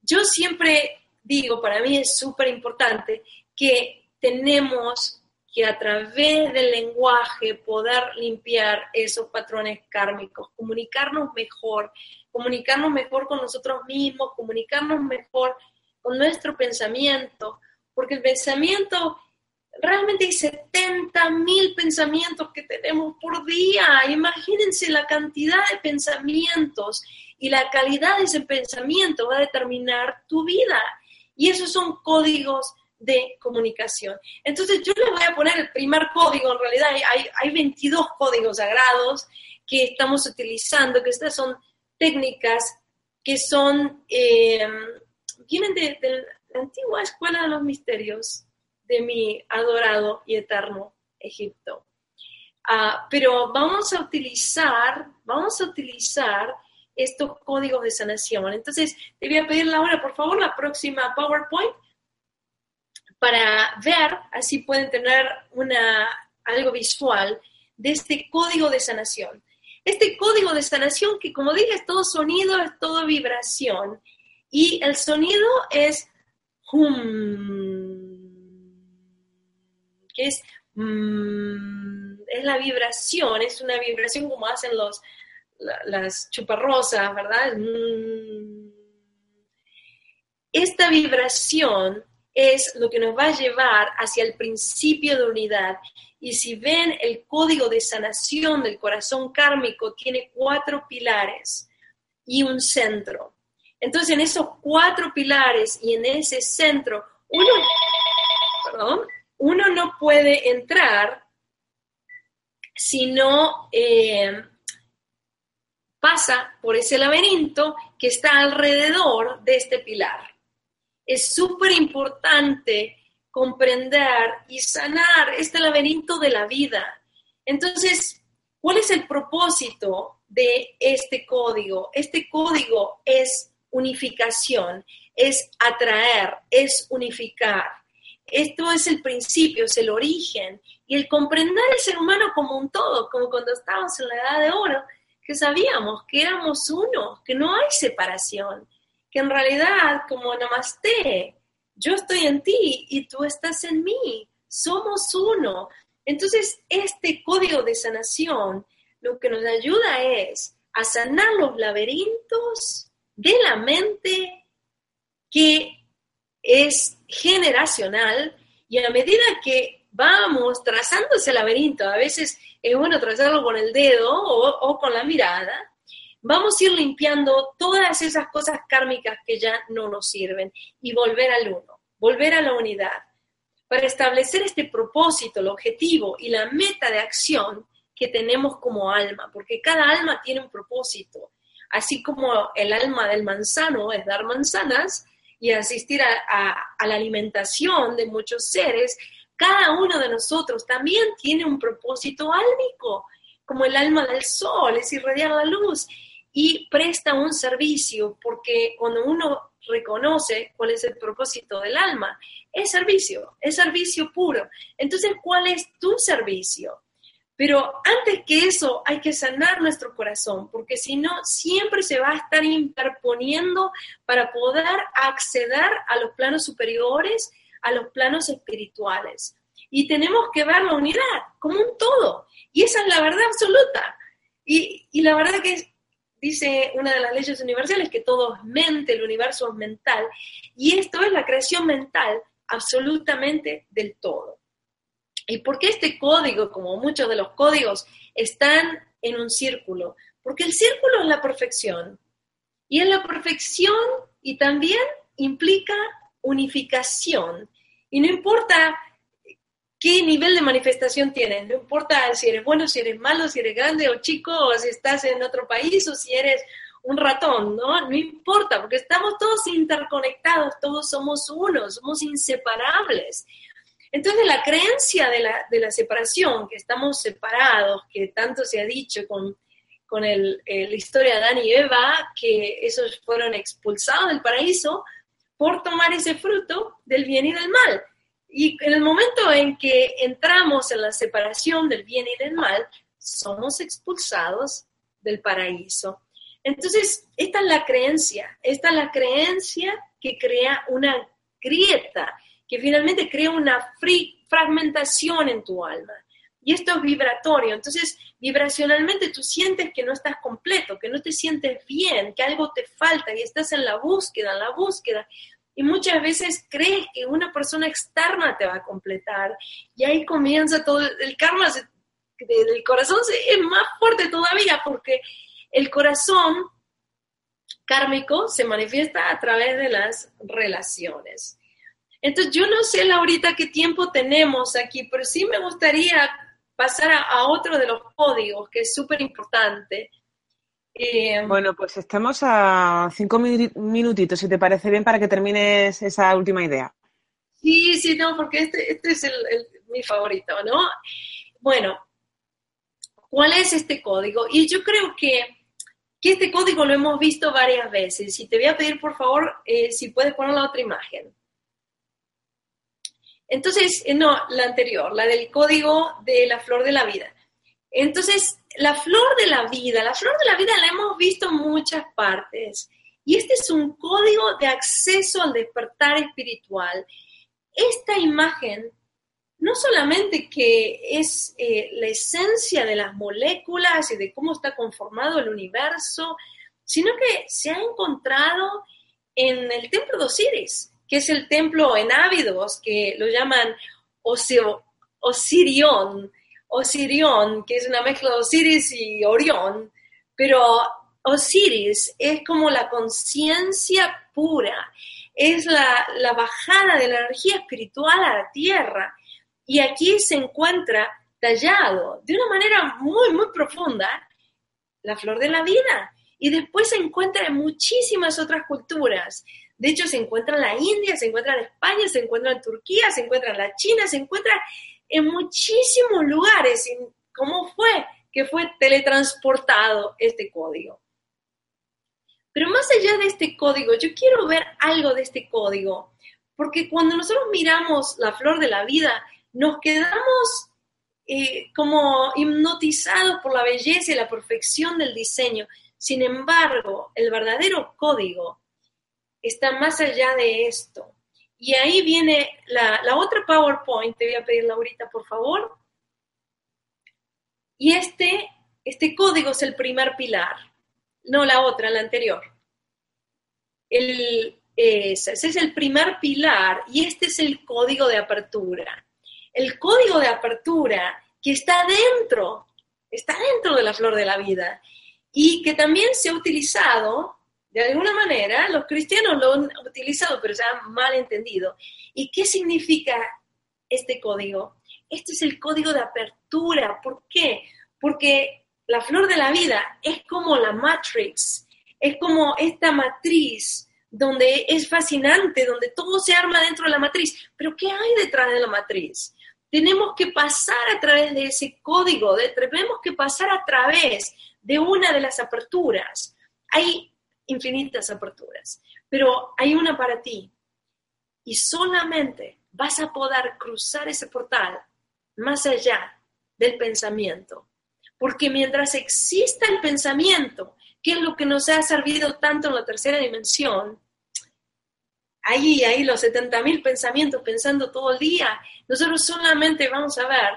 yo siempre digo, para mí es súper importante que tenemos que a través del lenguaje poder limpiar esos patrones kármicos, comunicarnos mejor, comunicarnos mejor con nosotros mismos, comunicarnos mejor con nuestro pensamiento, porque el pensamiento, realmente hay 70 mil pensamientos que tenemos por día. Imagínense la cantidad de pensamientos y la calidad de ese pensamiento va a determinar tu vida. Y esos son códigos de comunicación. Entonces yo les voy a poner el primer código, en realidad hay, hay 22 códigos sagrados que estamos utilizando, que estas son técnicas que son, eh, vienen de, de, antigua escuela de los misterios de mi adorado y eterno Egipto. Ah, pero vamos a utilizar, vamos a utilizar estos códigos de sanación. Entonces, te voy a pedir, por favor, la próxima PowerPoint para ver, así pueden tener una, algo visual de este código de sanación. Este código de sanación que, como dije, es todo sonido, es todo vibración. Y el sonido es que es, mm, es la vibración, es una vibración como hacen los, las chuparrosas, ¿verdad? Mm. Esta vibración es lo que nos va a llevar hacia el principio de unidad. Y si ven, el código de sanación del corazón kármico tiene cuatro pilares y un centro. Entonces, en esos cuatro pilares y en ese centro, uno, uno no puede entrar si no eh, pasa por ese laberinto que está alrededor de este pilar. Es súper importante comprender y sanar este laberinto de la vida. Entonces, ¿cuál es el propósito de este código? Este código es unificación, es atraer, es unificar. Esto es el principio, es el origen y el comprender el ser humano como un todo, como cuando estábamos en la edad de oro, que sabíamos que éramos uno, que no hay separación, que en realidad, como namaste, yo estoy en ti y tú estás en mí, somos uno. Entonces, este código de sanación lo que nos ayuda es a sanar los laberintos de la mente que es generacional y a medida que vamos trazando ese laberinto, a veces es bueno trazarlo con el dedo o, con la mirada, vamos a ir limpiando todas esas cosas kármicas que ya no nos sirven y volver al uno, volver a la unidad, para establecer este propósito, el objetivo y la meta de acción que tenemos como alma, porque cada alma tiene un propósito, así como el alma del manzano es dar manzanas y asistir a, la alimentación de muchos seres, cada uno de nosotros también tiene un propósito álmico, como el alma del sol, es irradiar la luz y presta un servicio, porque cuando uno reconoce cuál es el propósito del alma, es servicio, es servicio puro. Entonces, ¿cuál es tu servicio? Pero antes que eso, hay que sanar nuestro corazón, porque si no, siempre se va a estar interponiendo para poder acceder a los planos superiores, a los planos espirituales. Y tenemos que ver la unidad como un todo. Y esa es la verdad absoluta. Y, y la verdad que dice una de las leyes universales que todo es mente, el universo es mental, y esto es la creación mental absolutamente del todo. ¿Y por qué este código, como muchos de los códigos, están en un círculo? Porque el círculo es la perfección, y en la perfección y también implica unificación. Y no importa qué nivel de manifestación tienes. No importa si eres bueno, si eres malo, si eres grande o chico, si estás en otro país o si eres un ratón, ¿no? No importa, porque estamos todos interconectados, todos somos uno, somos inseparables. Entonces la creencia de la, de la separación, que estamos separados, que tanto se ha dicho con, con el, la historia de Adán y Eva, que esos fueron expulsados del paraíso por tomar ese fruto del bien y del mal. Y en el momento en que entramos en la separación del bien y del mal, somos expulsados del paraíso. Entonces, esta es la creencia, esta es la creencia que crea una grieta, que finalmente crea una fragmentación en tu alma. Y esto es vibratorio. Entonces, vibracionalmente tú sientes que no estás completo, que no te sientes bien, que algo te falta y estás en la búsqueda, en la búsqueda. Y muchas veces crees que una persona externa te va a completar. Y ahí comienza todo, el karma del corazón es más fuerte todavía porque el corazón kármico se manifiesta a través de las relaciones. Entonces, yo no sé, Laurita, qué tiempo tenemos aquí, pero sí me gustaría pasar a, a otro de los códigos que es súper importante, eh, bueno, pues estamos a cinco minutitos, si te parece bien, para que termines esa última idea. Sí, sí, no, porque este, este es mi favorito, ¿no? Bueno, ¿cuál es este código? Y yo creo que, este código lo hemos visto varias veces. Y te voy a pedir, por favor, eh, si puedes poner la otra imagen. Entonces, eh, no, la anterior, la del código de la flor de la vida. Entonces, la flor de la vida, la flor de la vida la hemos visto en muchas partes. Y este es un código de acceso al despertar espiritual. Esta imagen no solamente que es eh, la esencia de las moléculas y de cómo está conformado el universo, sino que se ha encontrado en el templo de Osiris, que es el templo en Ávidos, que lo llaman Osirión, Osirión, que es una mezcla de Osiris y Orión, pero Osiris es como la conciencia pura, es la, la, bajada de la energía espiritual a la tierra. Y aquí se encuentra tallado de una manera muy, muy profunda la flor de la vida. Y después se encuentra en muchísimas otras culturas, De hecho, se encuentra en la India, se encuentra en España, se encuentra en Turquía, se encuentra en la China, se encuentra en muchísimos lugares. ¿Cómo fue que fue teletransportado este código? Pero más allá de este código, yo quiero ver algo de este código, porque cuando nosotros miramos la flor de la vida, nos quedamos eh, como hipnotizados por la belleza y la perfección del diseño. Sin embargo, el verdadero código está más allá de esto. Y ahí viene la, la otra PowerPoint, te voy a pedir, Laurita, por favor. Y este, este código es el primer pilar no la otra, la anterior. El, ese es el primer pilar y este es el código de apertura. El código de apertura que está dentro, está dentro de la flor de la vida y que también se ha utilizado, de alguna manera, los cristianos lo han utilizado, pero se han mal entendido. ¿Y qué significa este código? Este es el código de apertura. ¿Por qué? Porque la flor de la vida es como la Matrix, es como esta matriz donde es fascinante, donde todo se arma dentro de la matriz. Pero ¿qué hay detrás de la matriz? Tenemos que pasar a través de ese código, tenemos que pasar a través de una de las aperturas. Hay infinitas aperturas, pero hay una para ti. Y solamente vas a poder cruzar ese portal más allá del pensamiento. Porque mientras exista el pensamiento, que es lo que nos ha servido tanto en la tercera dimensión, ahí, ahí los 70.000 pensamientos pensando todo el día, nosotros solamente vamos a ver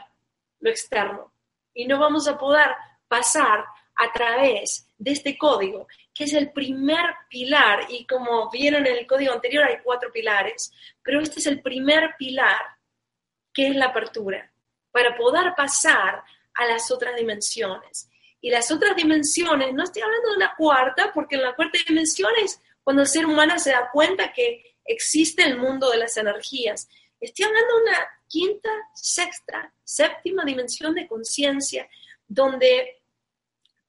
lo externo. Y no vamos a poder pasar a través de este código, que es el primer pilar, y como vieron en el código anterior hay cuatro pilares, pero este es el primer pilar, que es la apertura, para poder pasar a las otras dimensiones. Y las otras dimensiones, no estoy hablando de una cuarta, porque en la cuarta dimensión es cuando el ser humano se da cuenta que existe el mundo de las energías. Estoy hablando de una quinta, sexta, séptima dimensión de conciencia, donde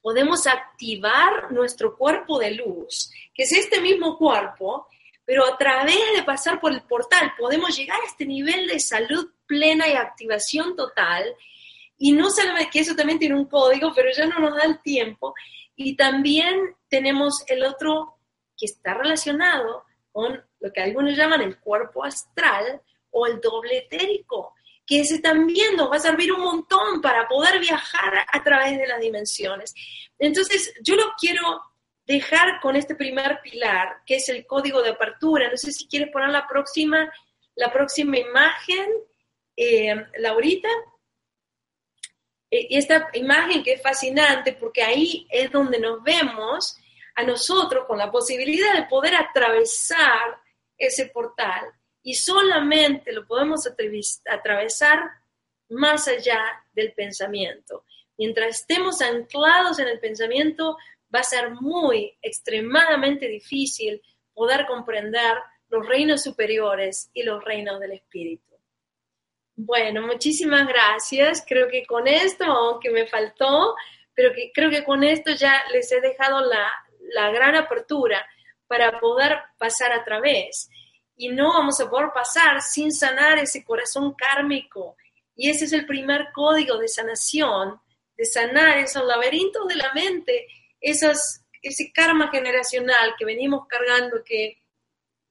podemos activar nuestro cuerpo de luz, que es este mismo cuerpo, pero a través de pasar por el portal podemos llegar a este nivel de salud plena y activación total y no solamente que eso también tiene un código, pero ya no nos da el tiempo. Y también tenemos el otro que está relacionado con lo que algunos llaman el cuerpo astral o el doble etérico, que ese también nos va a servir un montón para poder viajar a través de las dimensiones. Entonces, yo lo quiero dejar con este primer pilar, que es el código de apertura. No sé si quieres poner la próxima, la próxima imagen, eh, Laurita. Eh, y esta imagen que es fascinante porque ahí es donde nos vemos a nosotros con la posibilidad de poder atravesar ese portal y solamente lo podemos atravesar más allá del pensamiento. Mientras estemos anclados en el pensamiento, va a ser muy, extremadamente difícil poder comprender los reinos superiores y los reinos del espíritu. Bueno, muchísimas gracias. Creo que con esto, aunque me faltó, pero que creo que con esto ya les he dejado la, la gran apertura para poder pasar a través. Y no vamos a poder pasar sin sanar ese corazón kármico. Y ese es el primer código de sanación, de sanar esos laberintos de la mente, esas, ese karma generacional que venimos cargando que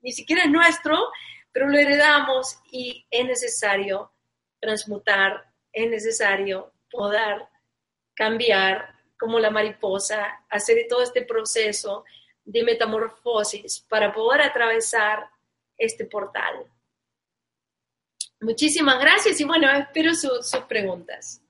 ni siquiera es nuestro, pero lo heredamos y es necesario transmutar, es necesario poder cambiar como la mariposa, hacer todo este proceso de metamorfosis para poder atravesar este portal. Muchísimas gracias y bueno, espero sus preguntas.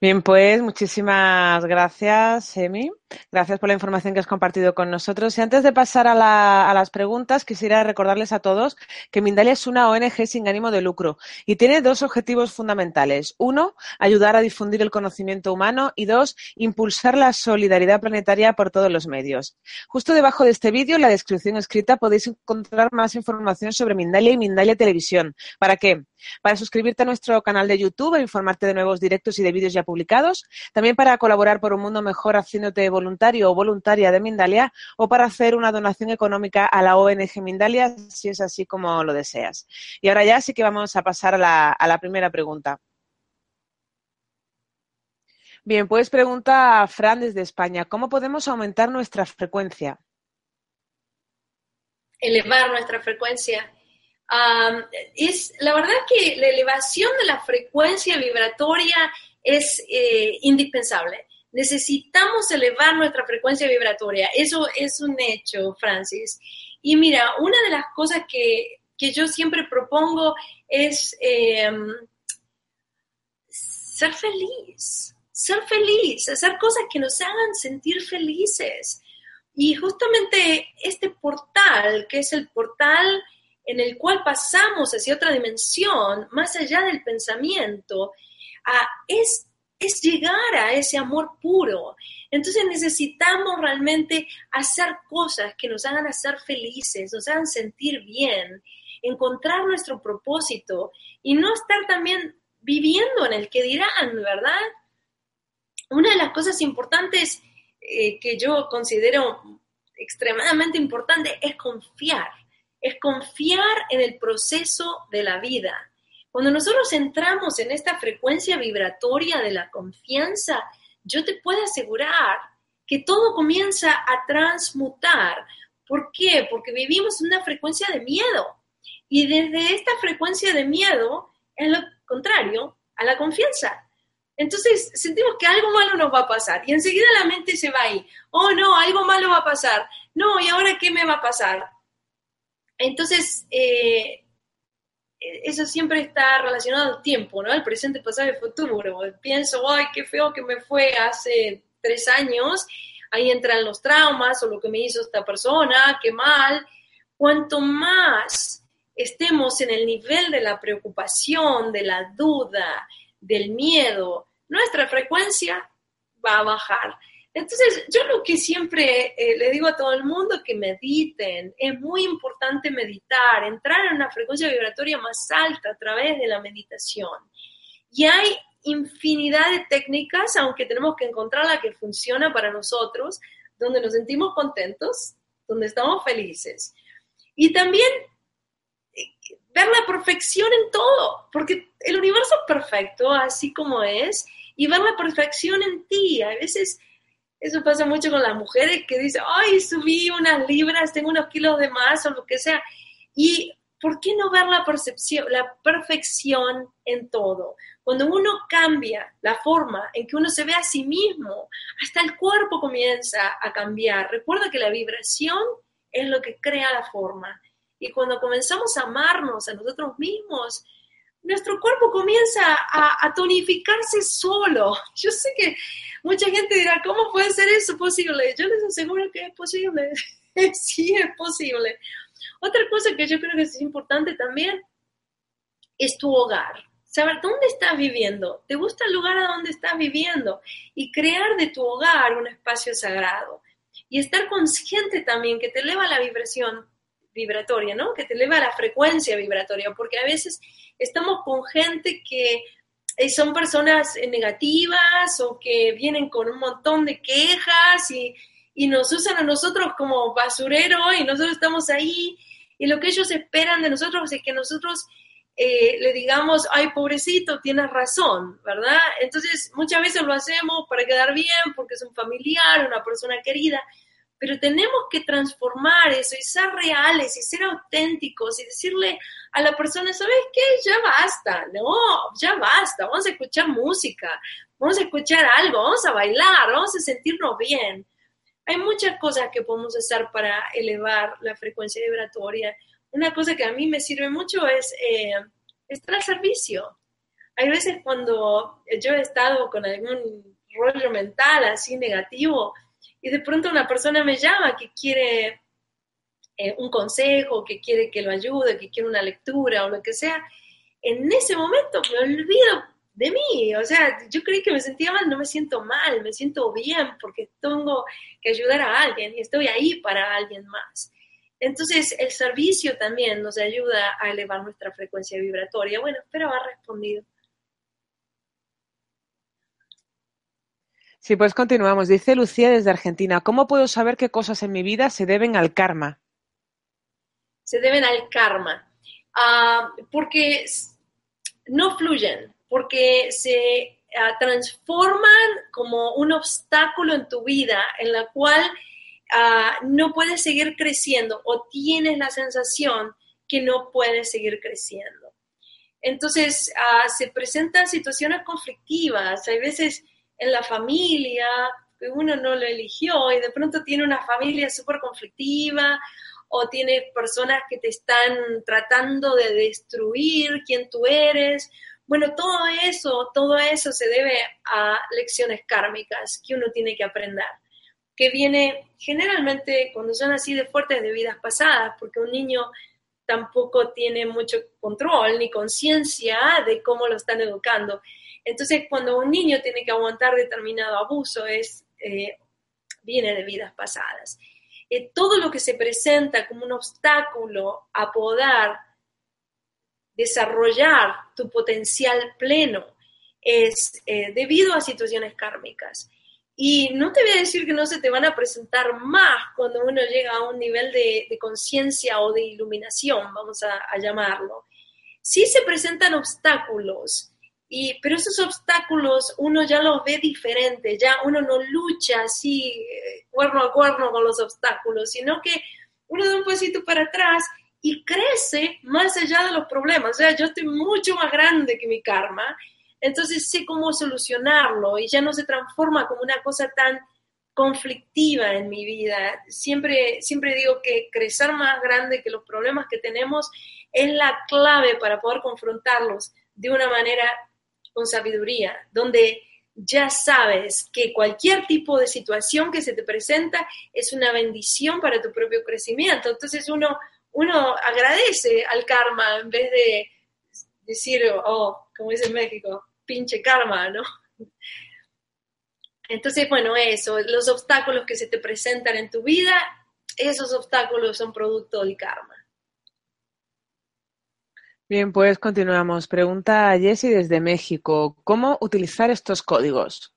Bien, pues muchísimas gracias, Emi. Gracias por la información que has compartido con nosotros. Y antes de pasar a, las preguntas, quisiera recordarles a todos que Mindalia es una ONG sin ánimo de lucro y tiene dos objetivos fundamentales. Uno, ayudar a difundir el conocimiento humano y dos, impulsar la solidaridad planetaria por todos los medios. Justo debajo de este vídeo, en la descripción escrita, podéis encontrar más información sobre Mindalia y Mindalia Televisión. ¿Para qué? Para suscribirte a nuestro canal de YouTube e informarte de nuevos directos y de vídeos ya publicados, también para colaborar por un mundo mejor haciéndote voluntario o voluntaria de Mindalia o para hacer una donación económica a la ONG Mindalia si es así como lo deseas. Y ahora ya sí que vamos a pasar a la, a la primera pregunta. Bien, pues pregunta a Fran desde España, ¿cómo podemos aumentar nuestra frecuencia? Elevar nuestra frecuencia. es la verdad que la elevación de la frecuencia vibratoria es eh, indispensable. Necesitamos elevar nuestra frecuencia vibratoria. Eso es un hecho, Francis. Y mira, una de las cosas que, yo siempre propongo es em, ser feliz ser feliz, hacer cosas que nos hagan sentir felices. Y justamente este portal, que es el portal en el cual pasamos hacia otra dimensión, más allá del pensamiento, es, llegar a ese amor puro. Entonces necesitamos realmente hacer cosas que nos hagan hacer felices, nos hagan sentir bien, encontrar nuestro propósito y no estar también viviendo en el que dirán, ¿verdad? Una de las cosas importantes eh, que yo considero extremadamente importante es confiar, es confiar en el proceso de la vida. Cuando nosotros entramos en esta frecuencia vibratoria de la confianza, yo te puedo asegurar que todo comienza a transmutar. ¿Por qué? Porque vivimos una frecuencia de miedo. Y desde esta frecuencia de miedo es lo contrario a la confianza. Entonces sentimos que algo malo nos va a pasar y enseguida la mente se va ahí. Oh, no, algo malo va a pasar. No, ¿y ahora qué me va a pasar? Entonces, eh, eso siempre está relacionado al tiempo, ¿no? El presente, pasado y futuro. Pienso, ay, qué feo que me fue hace tres años. Ahí entran los traumas o lo que me hizo esta persona, qué mal. Cuanto más estemos en el nivel de la preocupación, de la duda, del miedo, nuestra frecuencia va a bajar. Entonces, yo lo que siempre eh, le digo a todo el mundo que mediten, es muy importante meditar, entrar en una frecuencia vibratoria más alta a través de la meditación. Y hay infinidad de técnicas, aunque tenemos que encontrar la que funciona para nosotros, donde nos sentimos contentos, donde estamos felices. Y también eh, ver la perfección en todo, porque el universo es perfecto, así como es, y ver la perfección en ti. A veces eso pasa mucho con las mujeres que dicen, ay, subí unas libras, tengo unos kilos de más o lo que sea. Y ¿por qué no ver la percepción, la perfección en todo? Cuando uno cambia la forma en que uno se ve a sí mismo, hasta el cuerpo comienza a cambiar. Recuerda que la vibración es lo que crea la forma. Y cuando comenzamos a amarnos a nosotros mismos, nuestro cuerpo comienza a, tonificarse solo. Yo sé que mucha gente dirá, ¿cómo puede ser eso posible? Yo les aseguro que es posible. sí, es posible. Otra cosa que yo creo que es importante también es tu hogar. Saber dónde estás viviendo. ¿Te gusta el lugar a donde estás viviendo? Y crear de tu hogar un espacio sagrado. Y estar consciente también que te eleva la vibración vibratoria, ¿no? Que te eleva la frecuencia vibratoria, porque a veces estamos con gente que son personas eh, negativas o que vienen con un montón de quejas y, nos usan a nosotros como basurero y nosotros estamos ahí y lo que ellos esperan de nosotros es que nosotros eh, le digamos, ay, pobrecito, tienes razón, ¿verdad? Entonces, muchas veces lo hacemos para quedar bien, porque es un familiar, una persona querida, pero tenemos que transformar eso y ser reales y ser auténticos y decirle a la persona, ¿sabes qué? Ya basta, no, ya basta, vamos a escuchar música, vamos a escuchar algo, vamos a bailar, vamos a sentirnos bien. Hay muchas cosas que podemos hacer para elevar la frecuencia vibratoria. Una cosa que a mí me sirve mucho es eh, estar al servicio. Hay veces cuando yo he estado con algún rollo mental así negativo, y de pronto una persona me llama que quiere eh, un consejo, que quiere que lo ayude, que quiere una lectura o lo que sea, en ese momento me olvido de mí, o sea, yo creí que me sentía mal, no me siento mal, me siento bien porque tengo que ayudar a alguien y estoy ahí para alguien más. Entonces, el servicio también nos ayuda a elevar nuestra frecuencia vibratoria. Bueno, espero haber respondido. Sí, pues continuamos. Dice Lucía desde Argentina, ¿cómo puedo saber qué cosas en mi vida se deben al karma? Se deben al karma. Ah, porque no fluyen, porque se ah, transforman como un obstáculo en tu vida en la cual ah, no puedes seguir creciendo o tienes la sensación que no puedes seguir creciendo. Entonces, se presentan situaciones conflictivas, hay veces en la familia, que uno no lo eligió y de pronto tiene una familia súper conflictiva o tiene personas que te están tratando de destruir quién tú eres. Bueno, todo eso, todo eso se debe a lecciones kármicas que uno tiene que aprender, que viene generalmente cuando son así de fuertes de vidas pasadas, porque un niño tampoco tiene mucho control ni conciencia de cómo lo están educando. Entonces, cuando un niño tiene que aguantar determinado abuso, es, eh, viene de vidas pasadas. Eh, todo lo que se presenta como un obstáculo a poder desarrollar tu potencial pleno es eh, debido a situaciones kármicas. Y no te voy a decir que no se te van a presentar más cuando uno llega a un nivel de, conciencia o de iluminación, vamos a, a llamarlo. Sí se presentan obstáculos, y, pero esos obstáculos uno ya los ve diferente, ya uno no lucha así eh, cuerno a cuerno con los obstáculos, sino que uno da un pasito para atrás y crece más allá de los problemas. O sea, yo estoy mucho más grande que mi karma, entonces sé cómo solucionarlo y ya no se transforma como una cosa tan conflictiva en mi vida. Siempre, siempre digo que crecer más grande que los problemas que tenemos es la clave para poder confrontarlos de una manera con sabiduría, donde ya sabes que cualquier tipo de situación que se te presenta es una bendición para tu propio crecimiento. Entonces uno, uno agradece al karma en vez de decir, oh, como dice en México, pinche karma, ¿no? Entonces, bueno, eso, los obstáculos que se te presentan en tu vida, esos obstáculos son producto del karma. Bien, pues continuamos. Pregunta a Jessie desde México. ¿Cómo utilizar estos códigos?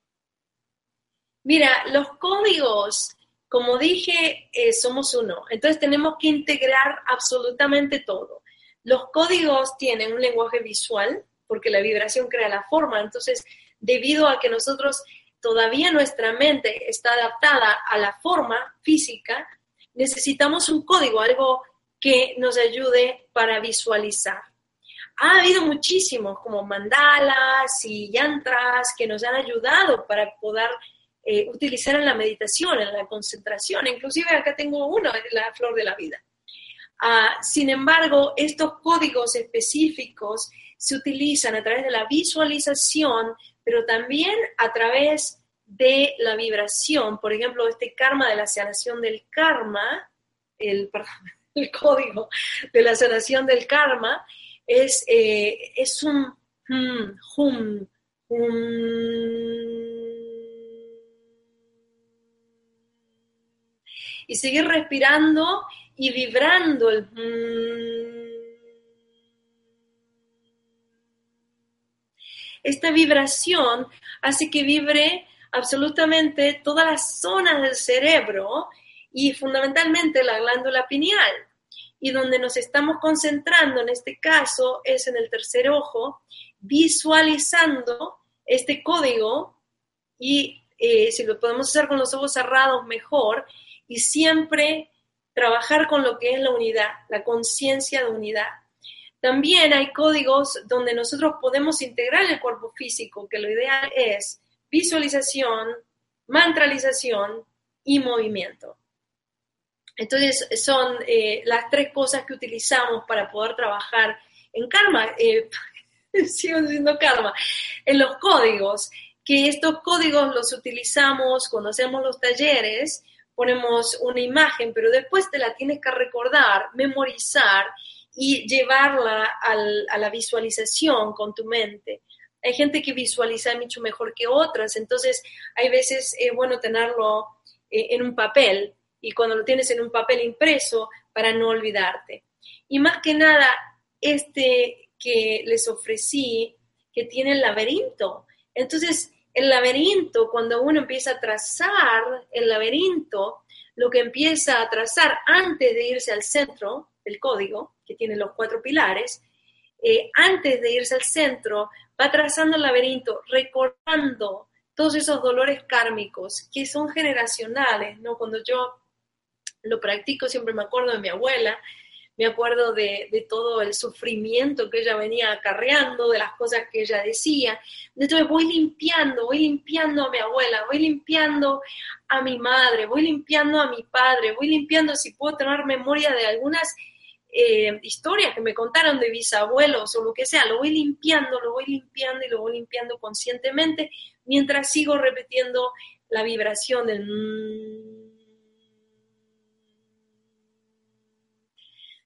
Mira, los códigos, como dije, eh, somos uno. Entonces tenemos que integrar absolutamente todo. Los códigos tienen un lenguaje visual, porque la vibración crea la forma. Entonces, debido a que nosotros todavía nuestra mente está adaptada a la forma física, necesitamos un código, algo que nos ayude para visualizar ha habido muchísimos como mandalas y yantras que nos han ayudado para poder eh, utilizar en la meditación, en la concentración. Inclusive acá tengo uno, la flor de la vida. Ah, sin embargo, estos códigos específicos se utilizan a través de la visualización, pero también a través de la vibración. Por ejemplo, este karma de la sanación del karma, el, perdón, el código de la sanación del karma, es, eh, es un hum, hum, Y seguir respirando y vibrando el Esta vibración hace que vibre absolutamente todas las zonas del cerebro y fundamentalmente la glándula pineal y donde nos estamos concentrando en este caso es en el tercer ojo, visualizando este código y eh, si lo podemos hacer con los ojos cerrados mejor y siempre trabajar con lo que es la unidad, la conciencia de unidad. También hay códigos donde nosotros podemos integrar el cuerpo físico, que lo ideal es visualización, mantralización y movimiento. Entonces, son eh, las tres cosas que utilizamos para poder trabajar en karma, eh, sigo diciendo karma, en los códigos, que estos códigos los utilizamos cuando hacemos los talleres, ponemos una imagen, pero después te la tienes que recordar, memorizar y llevarla a la visualización con tu mente. Hay gente que visualiza mucho mejor que otras, entonces hay veces es bueno tenerlo eh, en un papel y cuando lo tienes en un papel impreso para no olvidarte. Y más que nada, este que les ofrecí, que tiene el laberinto. Entonces, el laberinto, cuando uno empieza a trazar el laberinto, lo que empieza a trazar antes de irse al centro del código, que tiene los cuatro pilares, eh, antes de irse al centro, va trazando el laberinto, recordando todos esos dolores kármicos que son generacionales, ¿no? Cuando yo lo practico, siempre me acuerdo de mi abuela, me acuerdo de, todo el sufrimiento que ella venía acarreando, de las cosas que ella decía. Entonces voy limpiando, voy limpiando a mi abuela, voy limpiando a mi madre, voy limpiando a mi padre, voy limpiando si puedo tener memoria de algunas eh, historias que me contaron de bisabuelos o lo que sea, lo voy limpiando, lo voy limpiando y lo voy limpiando conscientemente mientras sigo repitiendo la vibración del...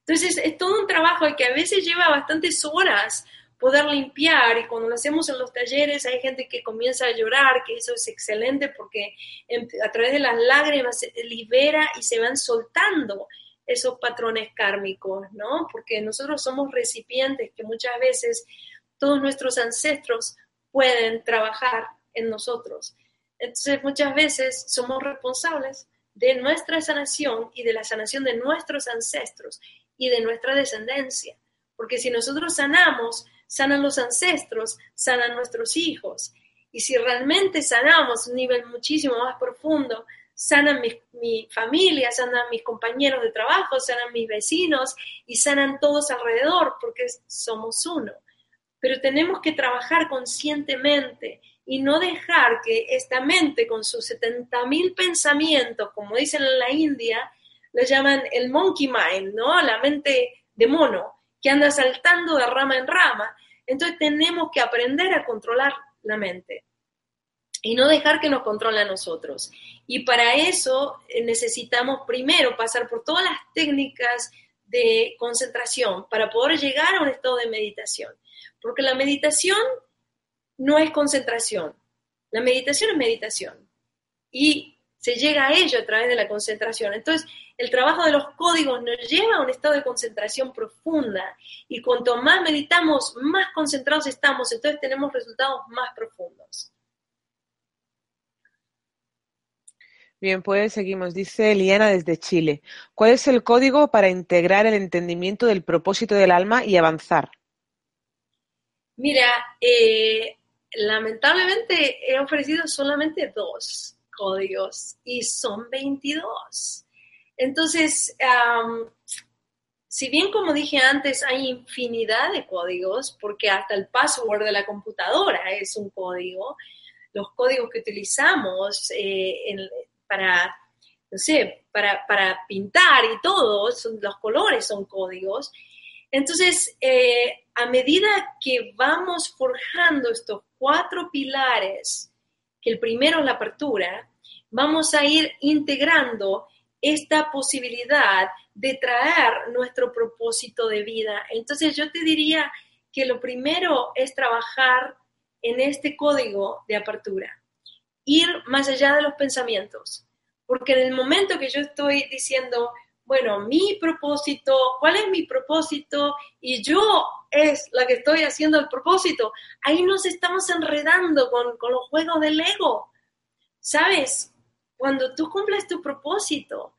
Entonces es todo un trabajo que a veces lleva bastantes horas poder limpiar y cuando lo hacemos en los talleres hay gente que comienza a llorar, que eso es excelente porque a través de las lágrimas se libera y se van soltando esos patrones kármicos, ¿no? Porque nosotros somos recipientes que muchas veces todos nuestros ancestros pueden trabajar en nosotros. Entonces muchas veces somos responsables de nuestra sanación y de la sanación de nuestros ancestros y de nuestra descendencia. Porque si nosotros sanamos, sanan los ancestros, sanan nuestros hijos. Y si realmente sanamos un nivel muchísimo más profundo, sanan mi, mi, familia, sanan mis compañeros de trabajo, sanan mis vecinos y sanan todos alrededor porque somos uno. Pero tenemos que trabajar conscientemente y no dejar que esta mente con sus 70.000 pensamientos, como dicen en la India, le llaman el monkey mind, ¿no? La mente de mono, que anda saltando de rama en rama. Entonces tenemos que aprender a controlar la mente y no dejar que nos controle a nosotros. Y para eso eh, necesitamos primero pasar por todas las técnicas de concentración para poder llegar a un estado de meditación. Porque la meditación no es concentración, la meditación es meditación. Y se llega a ello a través de la concentración. Entonces, el trabajo de los códigos nos lleva a un estado de concentración profunda. Y cuanto más meditamos, más concentrados estamos, entonces tenemos resultados más profundos. Bien, pues seguimos. Dice Eliana desde Chile. ¿Cuál es el código para integrar el entendimiento del propósito del alma y avanzar? Mira, eh, lamentablemente he ofrecido solamente dos códigos y son 22. Entonces, si bien como dije antes hay infinidad de códigos, porque hasta el password de la computadora es un código, los códigos que utilizamos eh, para, no sé, para, pintar y todo, los colores son códigos. Entonces, eh, a medida que vamos forjando estos cuatro pilares, que el primero es la apertura, vamos a ir integrando esta posibilidad de traer nuestro propósito de vida. Entonces yo te diría que lo primero es trabajar en este código de apertura ir más allá de los pensamientos. Porque en el momento que yo estoy diciendo, bueno, mi propósito, ¿cuál es mi propósito? Y yo es la que estoy haciendo el propósito. Ahí nos estamos enredando con, con los juegos del ego. ¿Sabes? Cuando tú cumples tu propósito,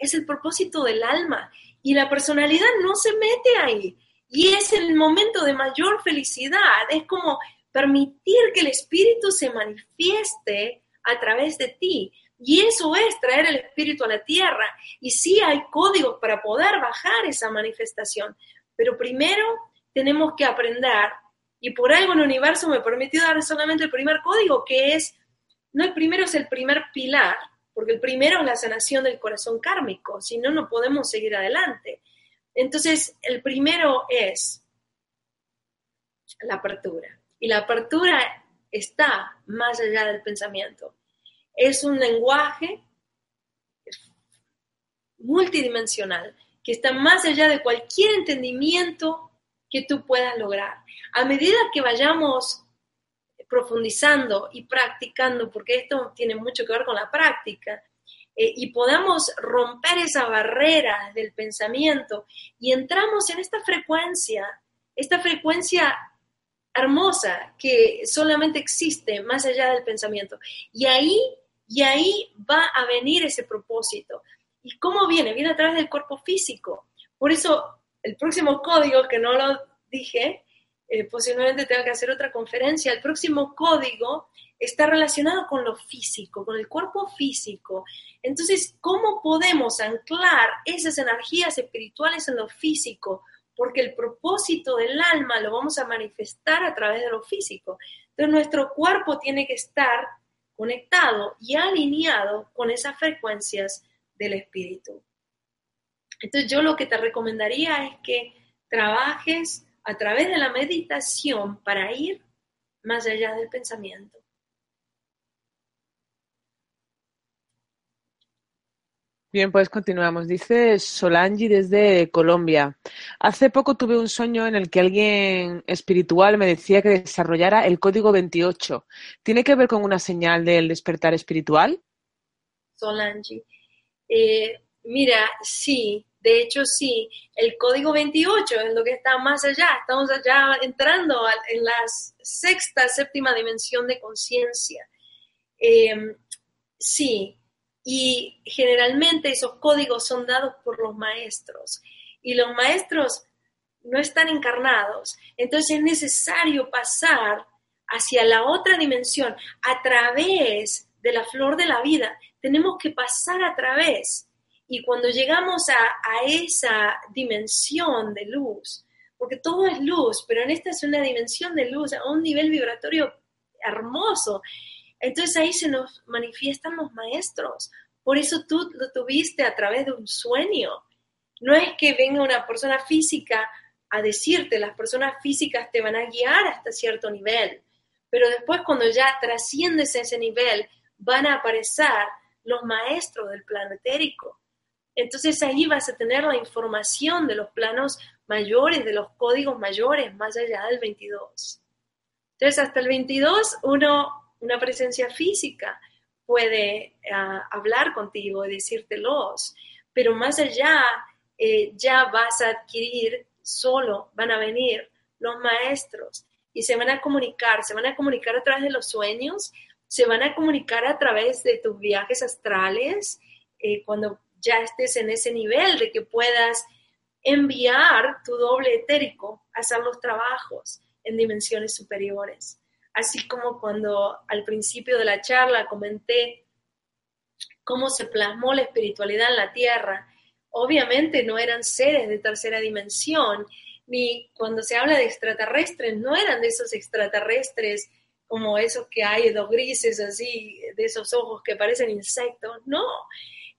es el propósito del alma y la personalidad no se mete ahí. Y es el momento de mayor felicidad. Es como permitir que el espíritu se manifieste a través de ti. Y eso es traer el espíritu a la tierra. Y sí hay códigos para poder bajar esa manifestación. Pero primero tenemos que aprender. Y por algo el universo me permitió dar solamente el primer código, que es, no el primero es el primer pilar, porque el primero es la sanación del corazón kármico, si no, no podemos seguir adelante. Entonces, el primero es la apertura. Y la apertura está más allá del pensamiento. Es un lenguaje multidimensional que está más allá de cualquier entendimiento que tú puedas lograr. A medida que vayamos profundizando y practicando, porque esto tiene mucho que ver con la práctica, eh, y podamos romper esa barrera del pensamiento y entramos en esta frecuencia, esta frecuencia hermosa que solamente existe más allá del pensamiento. Y ahí, y ahí va a venir ese propósito. ¿Y cómo viene? Viene a través del cuerpo físico. Por eso, el próximo código, que no lo dije, eh, posiblemente tenga que hacer otra conferencia, el próximo código está relacionado con lo físico, con el cuerpo físico. Entonces, ¿cómo podemos anclar esas energías espirituales en lo físico? Porque el propósito del alma lo vamos a manifestar a través de lo físico. Entonces, nuestro cuerpo tiene que estar conectado y alineado con esas frecuencias del espíritu. Entonces, yo lo que te recomendaría es que trabajes a través de la meditación para ir más allá del pensamiento. Bien, pues continuamos. Dice Solangi desde Colombia. Hace poco tuve un sueño en el que alguien espiritual me decía que desarrollara el código 28. ¿Tiene que ver con una señal del despertar espiritual? Solangi. Eh, mira, sí, de hecho sí. El código 28 es lo que está más allá. Estamos allá entrando en la sexta, séptima dimensión de conciencia. Eh, sí, y generalmente esos códigos son dados por los maestros y los maestros no están encarnados. Entonces es necesario pasar hacia la otra dimensión a través de la flor de la vida. Tenemos que pasar a través. Y cuando llegamos a, esa dimensión de luz, porque todo es luz, pero en esta es una dimensión de luz a un nivel vibratorio hermoso, entonces ahí se nos manifiestan los maestros. Por eso tú lo tuviste a través de un sueño. No es que venga una persona física a decirte, las personas físicas te van a guiar hasta cierto nivel, pero después cuando ya trasciendes ese nivel, van a aparecer los maestros del plano etérico. Entonces ahí vas a tener la información de los planos mayores, de los códigos mayores, más allá del 22. Entonces hasta el 22 uno una presencia física puede ah, hablar contigo y decírtelos, pero más allá eh, ya vas a adquirir solo, van a venir los maestros y se van a comunicar, se van a comunicar a través de los sueños, se van a comunicar a través de tus viajes astrales, eh, cuando ya estés en ese nivel de que puedas enviar tu doble etérico a hacer los trabajos en dimensiones superiores así como cuando al principio de la charla comenté cómo se plasmó la espiritualidad en la Tierra. Obviamente no eran seres de tercera dimensión, ni cuando se habla de extraterrestres, no eran de esos extraterrestres como esos que hay, dos grises así, de esos ojos que parecen insectos, no.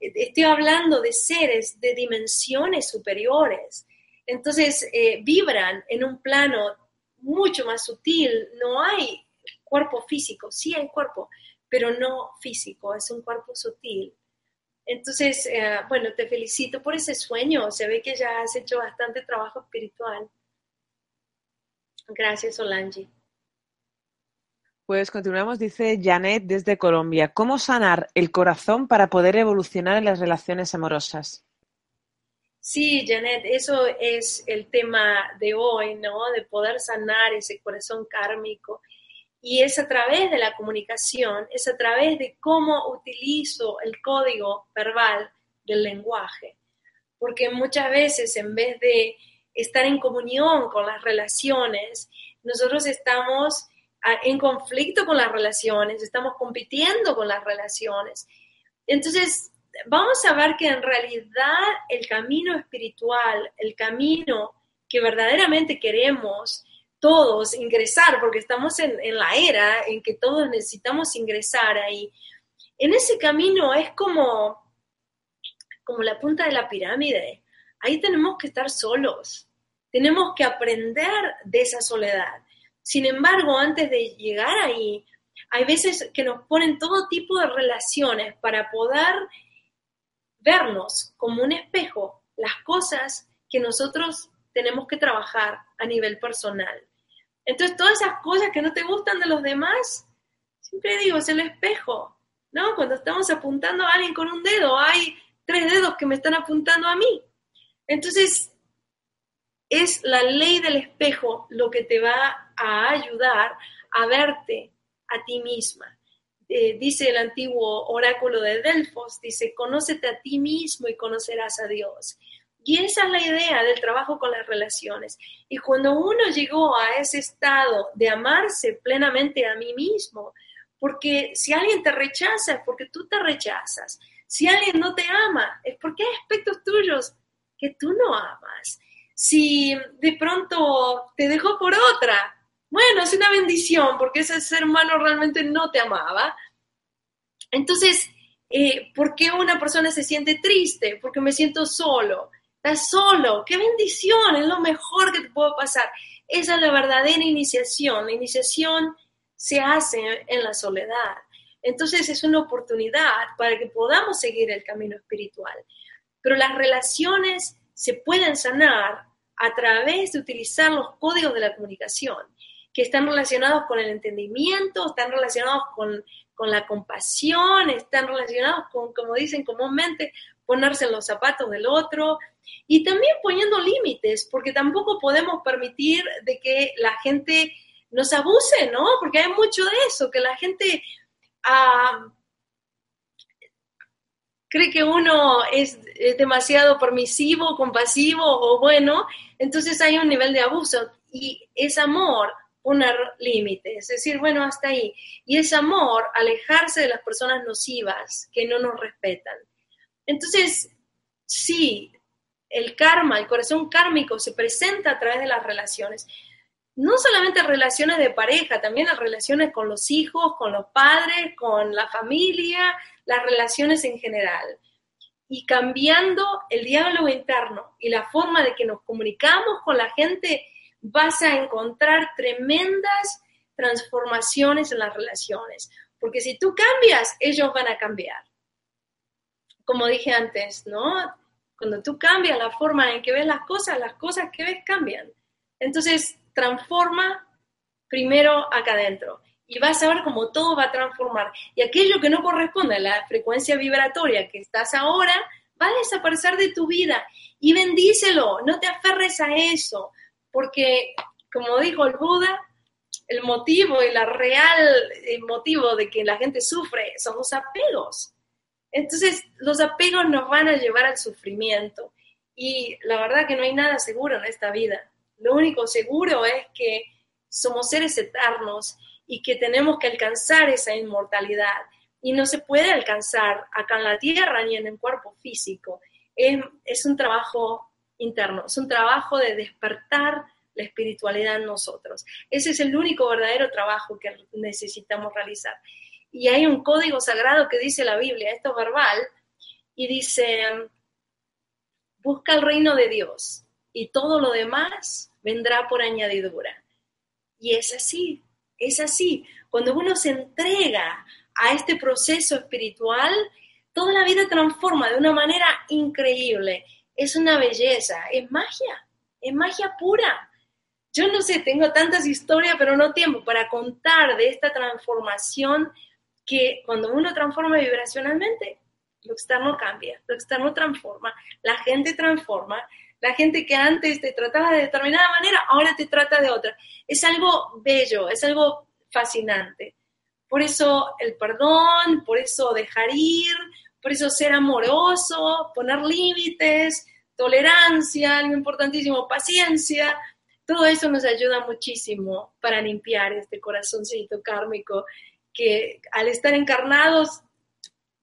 Estoy hablando de seres de dimensiones superiores. Entonces, eh, vibran en un plano mucho más sutil, no hay cuerpo físico, sí hay cuerpo, pero no físico, es un cuerpo sutil. Entonces, eh, bueno, te felicito por ese sueño, se ve que ya has hecho bastante trabajo espiritual. Gracias, Solange. Pues continuamos, dice Janet desde Colombia. ¿Cómo sanar el corazón para poder evolucionar en las relaciones amorosas? Sí, Janet, eso es el tema de hoy, ¿no? De poder sanar ese corazón kármico. Y es a través de la comunicación, es a través de cómo utilizo el código verbal del lenguaje. Porque muchas veces en vez de estar en comunión con las relaciones, nosotros estamos en conflicto con las relaciones, estamos compitiendo con las relaciones. Entonces, vamos a ver que en realidad el camino espiritual, el camino que verdaderamente queremos todos ingresar, porque estamos en, la era en que todos necesitamos ingresar ahí, en ese camino es como, como la punta de la pirámide. Ahí tenemos que estar solos, tenemos que aprender de esa soledad. Sin embargo, antes de llegar ahí, hay veces que nos ponen todo tipo de relaciones para poder vernos como un espejo las cosas que nosotros tenemos que trabajar a nivel personal. Entonces, todas esas cosas que no te gustan de los demás, siempre digo, es el espejo, ¿no? Cuando estamos apuntando a alguien con un dedo, hay tres dedos que me están apuntando a mí. Entonces, es la ley del espejo lo que te va a ayudar a verte a ti misma. Eh, dice el antiguo oráculo de Delfos, dice, conócete a ti mismo y conocerás a Dios. Y esa es la idea del trabajo con las relaciones. Y cuando uno llegó a ese estado de amarse plenamente a mí mismo, porque si alguien te rechaza es porque tú te rechazas. Si alguien no te ama es porque hay aspectos tuyos que tú no amas. Si de pronto te dejó por otra, bueno, es una bendición porque ese ser humano realmente no te amaba. Entonces, eh, ¿por qué una persona se siente triste? Porque me siento solo. Estás solo. ¡Qué bendición! Es lo mejor que te puede pasar. Esa es la verdadera iniciación. La iniciación se hace en la soledad. Entonces es una oportunidad para que podamos seguir el camino espiritual. Pero las relaciones se pueden sanar a través de utilizar los códigos de la comunicación que están relacionados con el entendimiento, están relacionados con, la compasión, están relacionados con, como dicen comúnmente, ponerse en los zapatos del otro y también poniendo límites, porque tampoco podemos permitir de que la gente nos abuse, ¿no? Porque hay mucho de eso, que la gente ah, cree que uno es, es, demasiado permisivo, compasivo o bueno, entonces hay un nivel de abuso y es amor poner límites, es decir, bueno, hasta ahí. Y es amor alejarse de las personas nocivas que no nos respetan. Entonces, sí, el karma, el corazón kármico se presenta a través de las relaciones. No solamente relaciones de pareja, también las relaciones con los hijos, con los padres, con la familia, las relaciones en general. Y cambiando el diálogo interno y la forma de que nos comunicamos con la gente, vas a encontrar tremendas transformaciones en las relaciones, porque si tú cambias, ellos van a cambiar. Como dije antes, ¿no? Cuando tú cambias la forma en que ves las cosas, las cosas que ves cambian. Entonces, transforma primero acá adentro y vas a ver cómo todo va a transformar. Y aquello que no corresponde a la frecuencia vibratoria que estás ahora, va a desaparecer de tu vida. Y bendícelo, no te aferres a eso porque, como dijo el Buda, el motivo y la real motivo de que la gente sufre son los apegos. Entonces, los apegos nos van a llevar al sufrimiento. Y la verdad que no hay nada seguro en esta vida. Lo único seguro es que somos seres eternos y que tenemos que alcanzar esa inmortalidad. Y no se puede alcanzar acá en la tierra ni en el cuerpo físico. Es, es un trabajo interno, es un trabajo de despertar la espiritualidad en nosotros. Ese es el único verdadero trabajo que necesitamos realizar. Y hay un código sagrado que dice la Biblia, esto es verbal, y dice, busca el reino de Dios y todo lo demás vendrá por añadidura. Y es así, es así. Cuando uno se entrega a este proceso espiritual, toda la vida transforma de una manera increíble es una belleza, es magia, es magia pura. Yo no sé, tengo tantas historias, pero no tiempo para contar de esta transformación que cuando uno transforma vibracionalmente, lo externo cambia, lo externo transforma, la gente transforma, la gente que antes te trataba de determinada manera, ahora te trata de otra. Es algo bello, es algo fascinante. Por eso el perdón, por eso dejar ir, por eso ser amoroso, poner límites, tolerancia, algo importantísimo, paciencia. Todo eso nos ayuda muchísimo para limpiar este corazoncito kármico que al estar encarnados,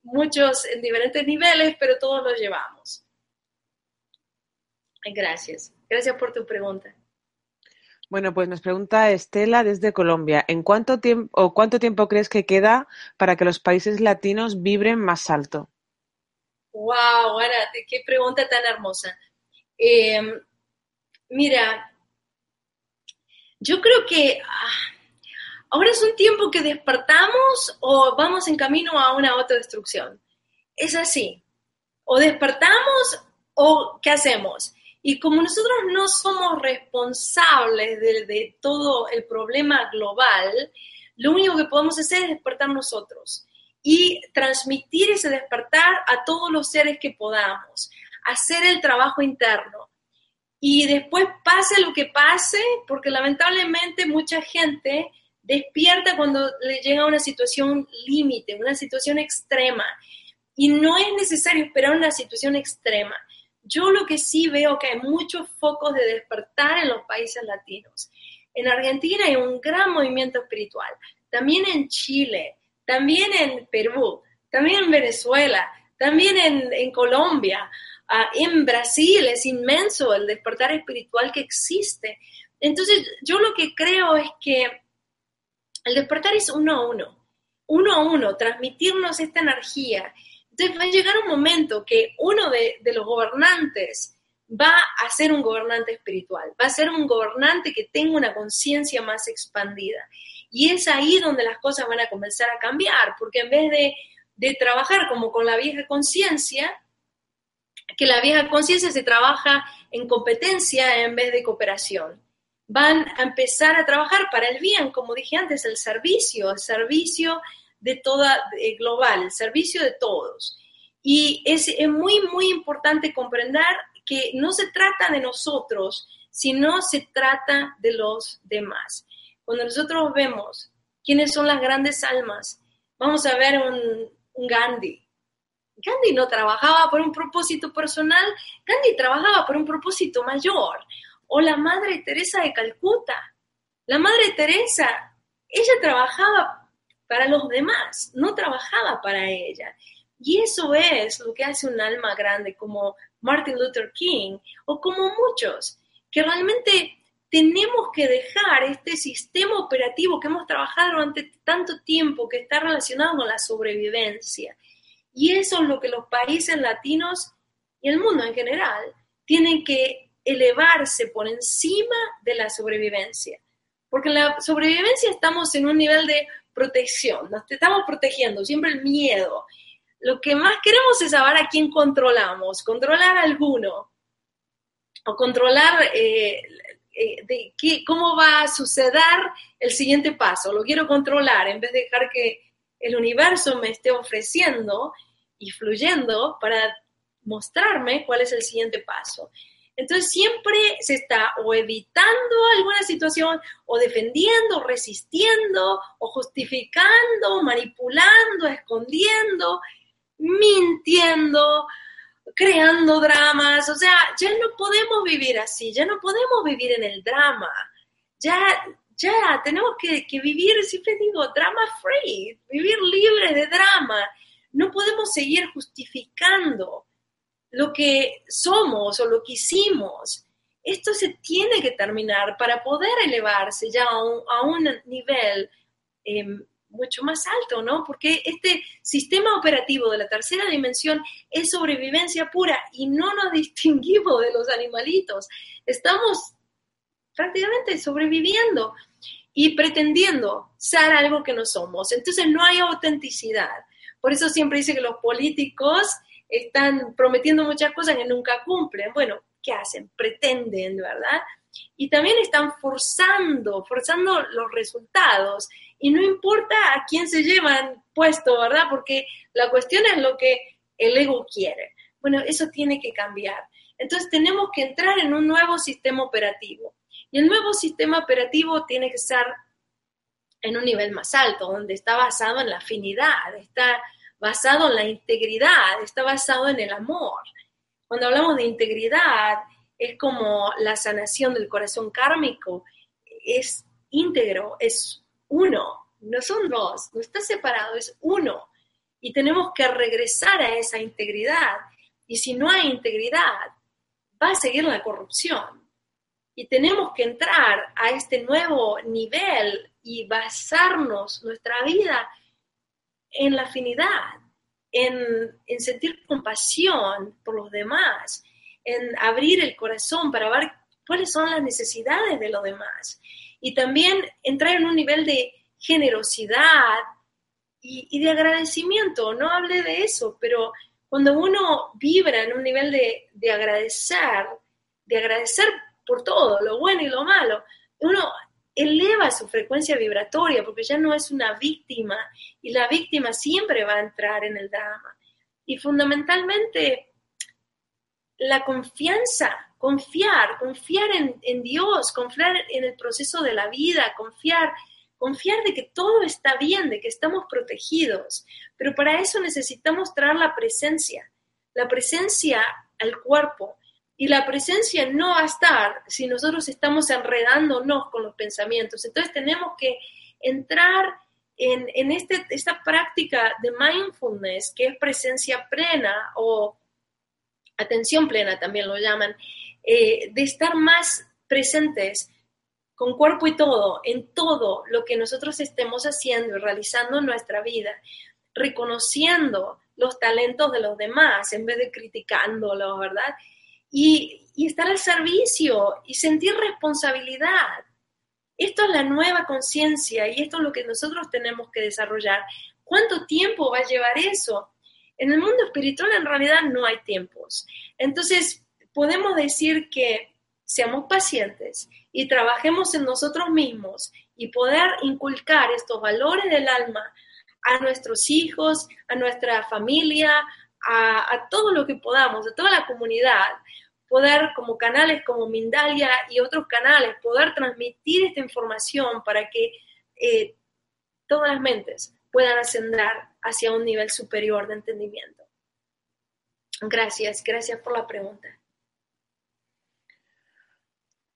muchos en diferentes niveles, pero todos los llevamos. Gracias. Gracias por tu pregunta. Bueno, pues nos pregunta Estela desde Colombia. ¿En cuánto tiempo o cuánto tiempo crees que queda para que los países latinos vibren más alto? Wow, qué pregunta tan hermosa. Em, mira, yo creo que ah, ahora es un tiempo que despertamos o vamos en camino a una autodestrucción. Es así. O despertamos o ¿qué hacemos? Y como nosotros no somos responsables de, todo el problema global, lo único que podemos hacer es despertar nosotros y transmitir ese despertar a todos los seres que podamos, hacer el trabajo interno. y después pase lo que pase, porque lamentablemente mucha gente despierta cuando le llega una situación límite, una situación extrema. Y no es necesario esperar una situación extrema. Yo lo que sí veo que hay muchos focos de despertar en los países latinos. En Argentina hay un gran movimiento espiritual, también en Chile, también en Perú, también en Venezuela, también en, Colombia, ah, en Brasil es inmenso el despertar espiritual que existe. Entonces, yo lo que creo es que el despertar es uno a uno, uno a uno, transmitirnos esta energía. Entonces va a llegar un momento que uno de, de los gobernantes va a ser un gobernante espiritual, va a ser un gobernante que tenga una conciencia más expandida. Y es ahí donde las cosas van a comenzar a cambiar, porque en vez de de trabajar como con la vieja conciencia, que la vieja conciencia se trabaja en competencia en vez de cooperación. Van a empezar a trabajar para el bien, como dije antes, el servicio, el servicio de toda, global, el servicio de todos. Y es, es muy, muy importante comprender que no se trata de nosotros, sino se trata de los demás. Cuando nosotros vemos quiénes son las grandes almas, vamos a ver un, Gandhi. Gandhi no trabajaba por un propósito personal, Gandhi trabajaba por un propósito mayor. O la Madre Teresa de Calcuta. La Madre Teresa, ella trabajaba para los demás, no trabajaba para ella. Y eso es lo que hace un alma grande como Martin Luther King o como muchos, que realmente tenemos que dejar este sistema operativo que hemos trabajado durante tanto tiempo que está relacionado con la sobrevivencia. Y eso es lo que los países latinos y el mundo en general tienen que elevarse por encima de la sobrevivencia. Porque en la sobrevivencia estamos en un nivel de protección, nos estamos protegiendo, siempre el miedo. Lo que más queremos es saber a quién controlamos, controlar a alguno o controlar eh, eh, de qué, cómo va a suceder el siguiente paso. Lo quiero controlar en vez de dejar que el universo me esté ofreciendo y fluyendo para mostrarme cuál es el siguiente paso. Entonces siempre se está o evitando alguna situación, o defendiendo, resistiendo, o justificando, manipulando, escondiendo, mintiendo, creando dramas, o sea, ya no podemos vivir así, ya no podemos vivir en el drama, ya, ya tenemos que, que vivir, siempre digo, drama free, vivir libres de drama, no podemos seguir justificando lo que somos o lo que hicimos. Esto se tiene que terminar para poder elevarse ya a un, a un nivel eh, mucho más alto, ¿no? Porque este sistema operativo de la tercera dimensión es sobrevivencia pura y no nos distinguimos de los animalitos. Estamos prácticamente sobreviviendo y pretendiendo ser algo que no somos. Entonces no hay autenticidad. Por eso siempre dice que los políticos están prometiendo muchas cosas que nunca cumplen. Bueno, ¿qué hacen? Pretenden, ¿verdad? Y también están forzando, forzando los resultados y no importa a quién se llevan puesto, ¿verdad? Porque la cuestión es lo que el ego quiere. Bueno, eso tiene que cambiar. Entonces tenemos que entrar en un nuevo sistema operativo. Y el nuevo sistema operativo tiene que ser en un nivel más alto, donde está basado en la afinidad, está basado en la integridad, está basado en el amor. Cuando hablamos de integridad, es como la sanación del corazón kármico, es íntegro, es uno, no son dos, no está separado, es uno. Y tenemos que regresar a esa integridad. Y si no hay integridad, va a seguir la corrupción. Y tenemos que entrar a este nuevo nivel y basarnos nuestra vida en la afinidad, en, en sentir compasión por los demás, en abrir el corazón para ver cuáles son las necesidades de los demás y también entrar en un nivel de generosidad y, de agradecimiento. No hablé de eso, pero cuando uno vibra en un nivel de, de agradecer, de agradecer por todo, lo bueno y lo malo, uno eleva su frecuencia vibratoria porque ya no es una víctima y la víctima siempre va a entrar en el drama. Y fundamentalmente la confianza, confiar, confiar en, Dios, confiar en el proceso de la vida, confiar, confiar de que todo está bien, de que estamos protegidos. Pero para eso necesitamos traer la presencia, la presencia al cuerpo. Y la presencia no va a estar si nosotros estamos enredándonos con los pensamientos. Entonces tenemos que entrar en, en este, esta práctica de mindfulness, que es presencia plena o atención plena también lo llaman, eh, de estar más presentes con cuerpo y todo, en todo lo que nosotros estemos haciendo y realizando en nuestra vida, reconociendo los talentos de los demás en vez de criticándolos, ¿verdad? Y, estar al servicio y sentir responsabilidad. Esto es la nueva conciencia y esto es lo que nosotros tenemos que desarrollar. ¿Cuánto tiempo va a llevar eso? En el mundo espiritual en realidad no hay tiempos. Entonces, podemos decir que seamos pacientes y trabajemos en nosotros mismos y poder inculcar estos valores del alma a nuestros hijos, a nuestra familia, a, todo lo que podamos, a toda la comunidad, poder como canales como Mindalia y otros canales, poder transmitir esta información para que eh, todas las mentes puedan ascender hacia un nivel superior de entendimiento. Gracias, gracias por la pregunta.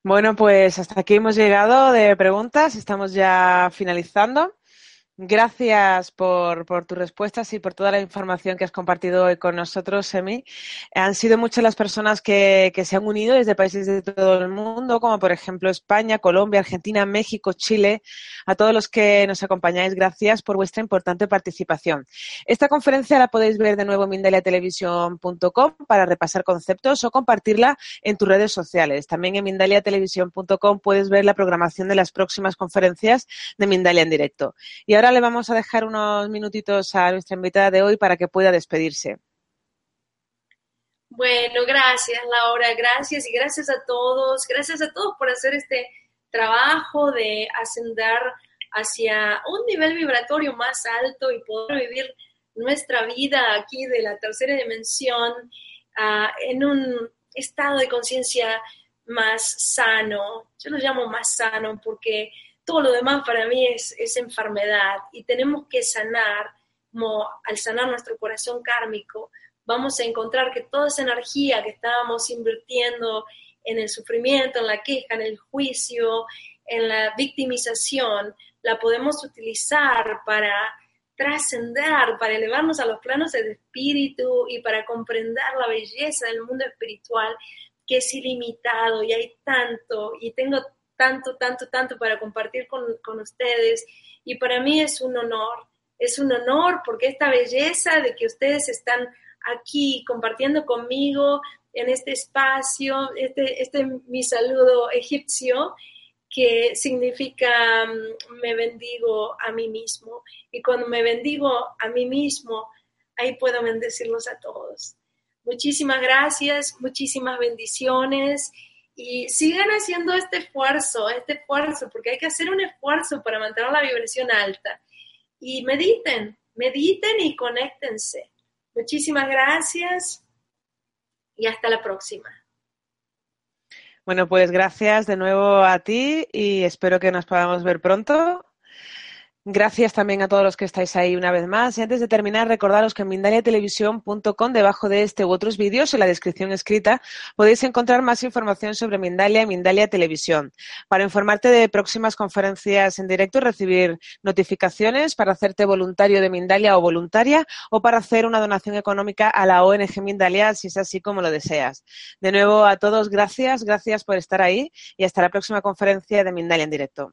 Bueno, pues hasta aquí hemos llegado de preguntas, estamos ya finalizando. Gracias por, tus respuestas y por toda la información que has compartido hoy con nosotros, Semi. Han sido muchas las personas que, que, se han unido desde países de todo el mundo, como por ejemplo España, Colombia, Argentina, México, Chile. A todos los que nos acompañáis, gracias por vuestra importante participación. Esta conferencia la podéis ver de nuevo en mindaliatelevisión.com para repasar conceptos o compartirla en tus redes sociales. También en mindaliatelevisión.com puedes ver la programación de las próximas conferencias de Mindalia en directo. Y ahora le vamos a dejar unos minutitos a nuestra invitada de hoy para que pueda despedirse. Bueno, gracias Laura, gracias y gracias a todos, gracias a todos por hacer este trabajo de ascender hacia un nivel vibratorio más alto y poder vivir nuestra vida aquí de la tercera dimensión uh, en un estado de conciencia más sano. Yo lo llamo más sano porque todo lo demás para mí es, enfermedad y tenemos que sanar, como al sanar nuestro corazón kármico, vamos a encontrar que toda esa energía que estábamos invirtiendo en el sufrimiento, en la queja, en el juicio, en la victimización, la podemos utilizar para trascender, para elevarnos a los planos del espíritu y para comprender la belleza del mundo espiritual que es ilimitado y hay tanto y tengo tanto, tanto, tanto para compartir con, con ustedes y para mí es un honor, es un honor porque esta belleza de que ustedes están aquí compartiendo conmigo en este espacio, este, este mi saludo egipcio, que significa mm, me bendigo a mí mismo. Y cuando me bendigo a mí mismo, ahí puedo bendecirlos a todos. Muchísimas gracias, muchísimas bendiciones y sigan haciendo este esfuerzo, este esfuerzo, porque hay que hacer un esfuerzo para mantener la vibración alta. Y mediten, mediten y conéctense. Muchísimas gracias y hasta la próxima. Bueno, pues gracias de nuevo a ti y espero que nos podamos ver pronto. Gracias también a todos los que estáis ahí una vez más. Y antes de terminar, recordaros que en mindaliatelevisión.com, debajo de este u otros vídeos, en la descripción escrita, podéis encontrar más información sobre Mindalia y Mindalia Televisión. Para informarte de próximas conferencias en directo y recibir notificaciones para hacerte voluntario de Mindalia o voluntaria o para hacer una donación económica a la ONG Mindalia, si es así como lo deseas. De nuevo, a todos, gracias. Gracias por estar ahí y hasta la próxima conferencia de Mindalia en directo.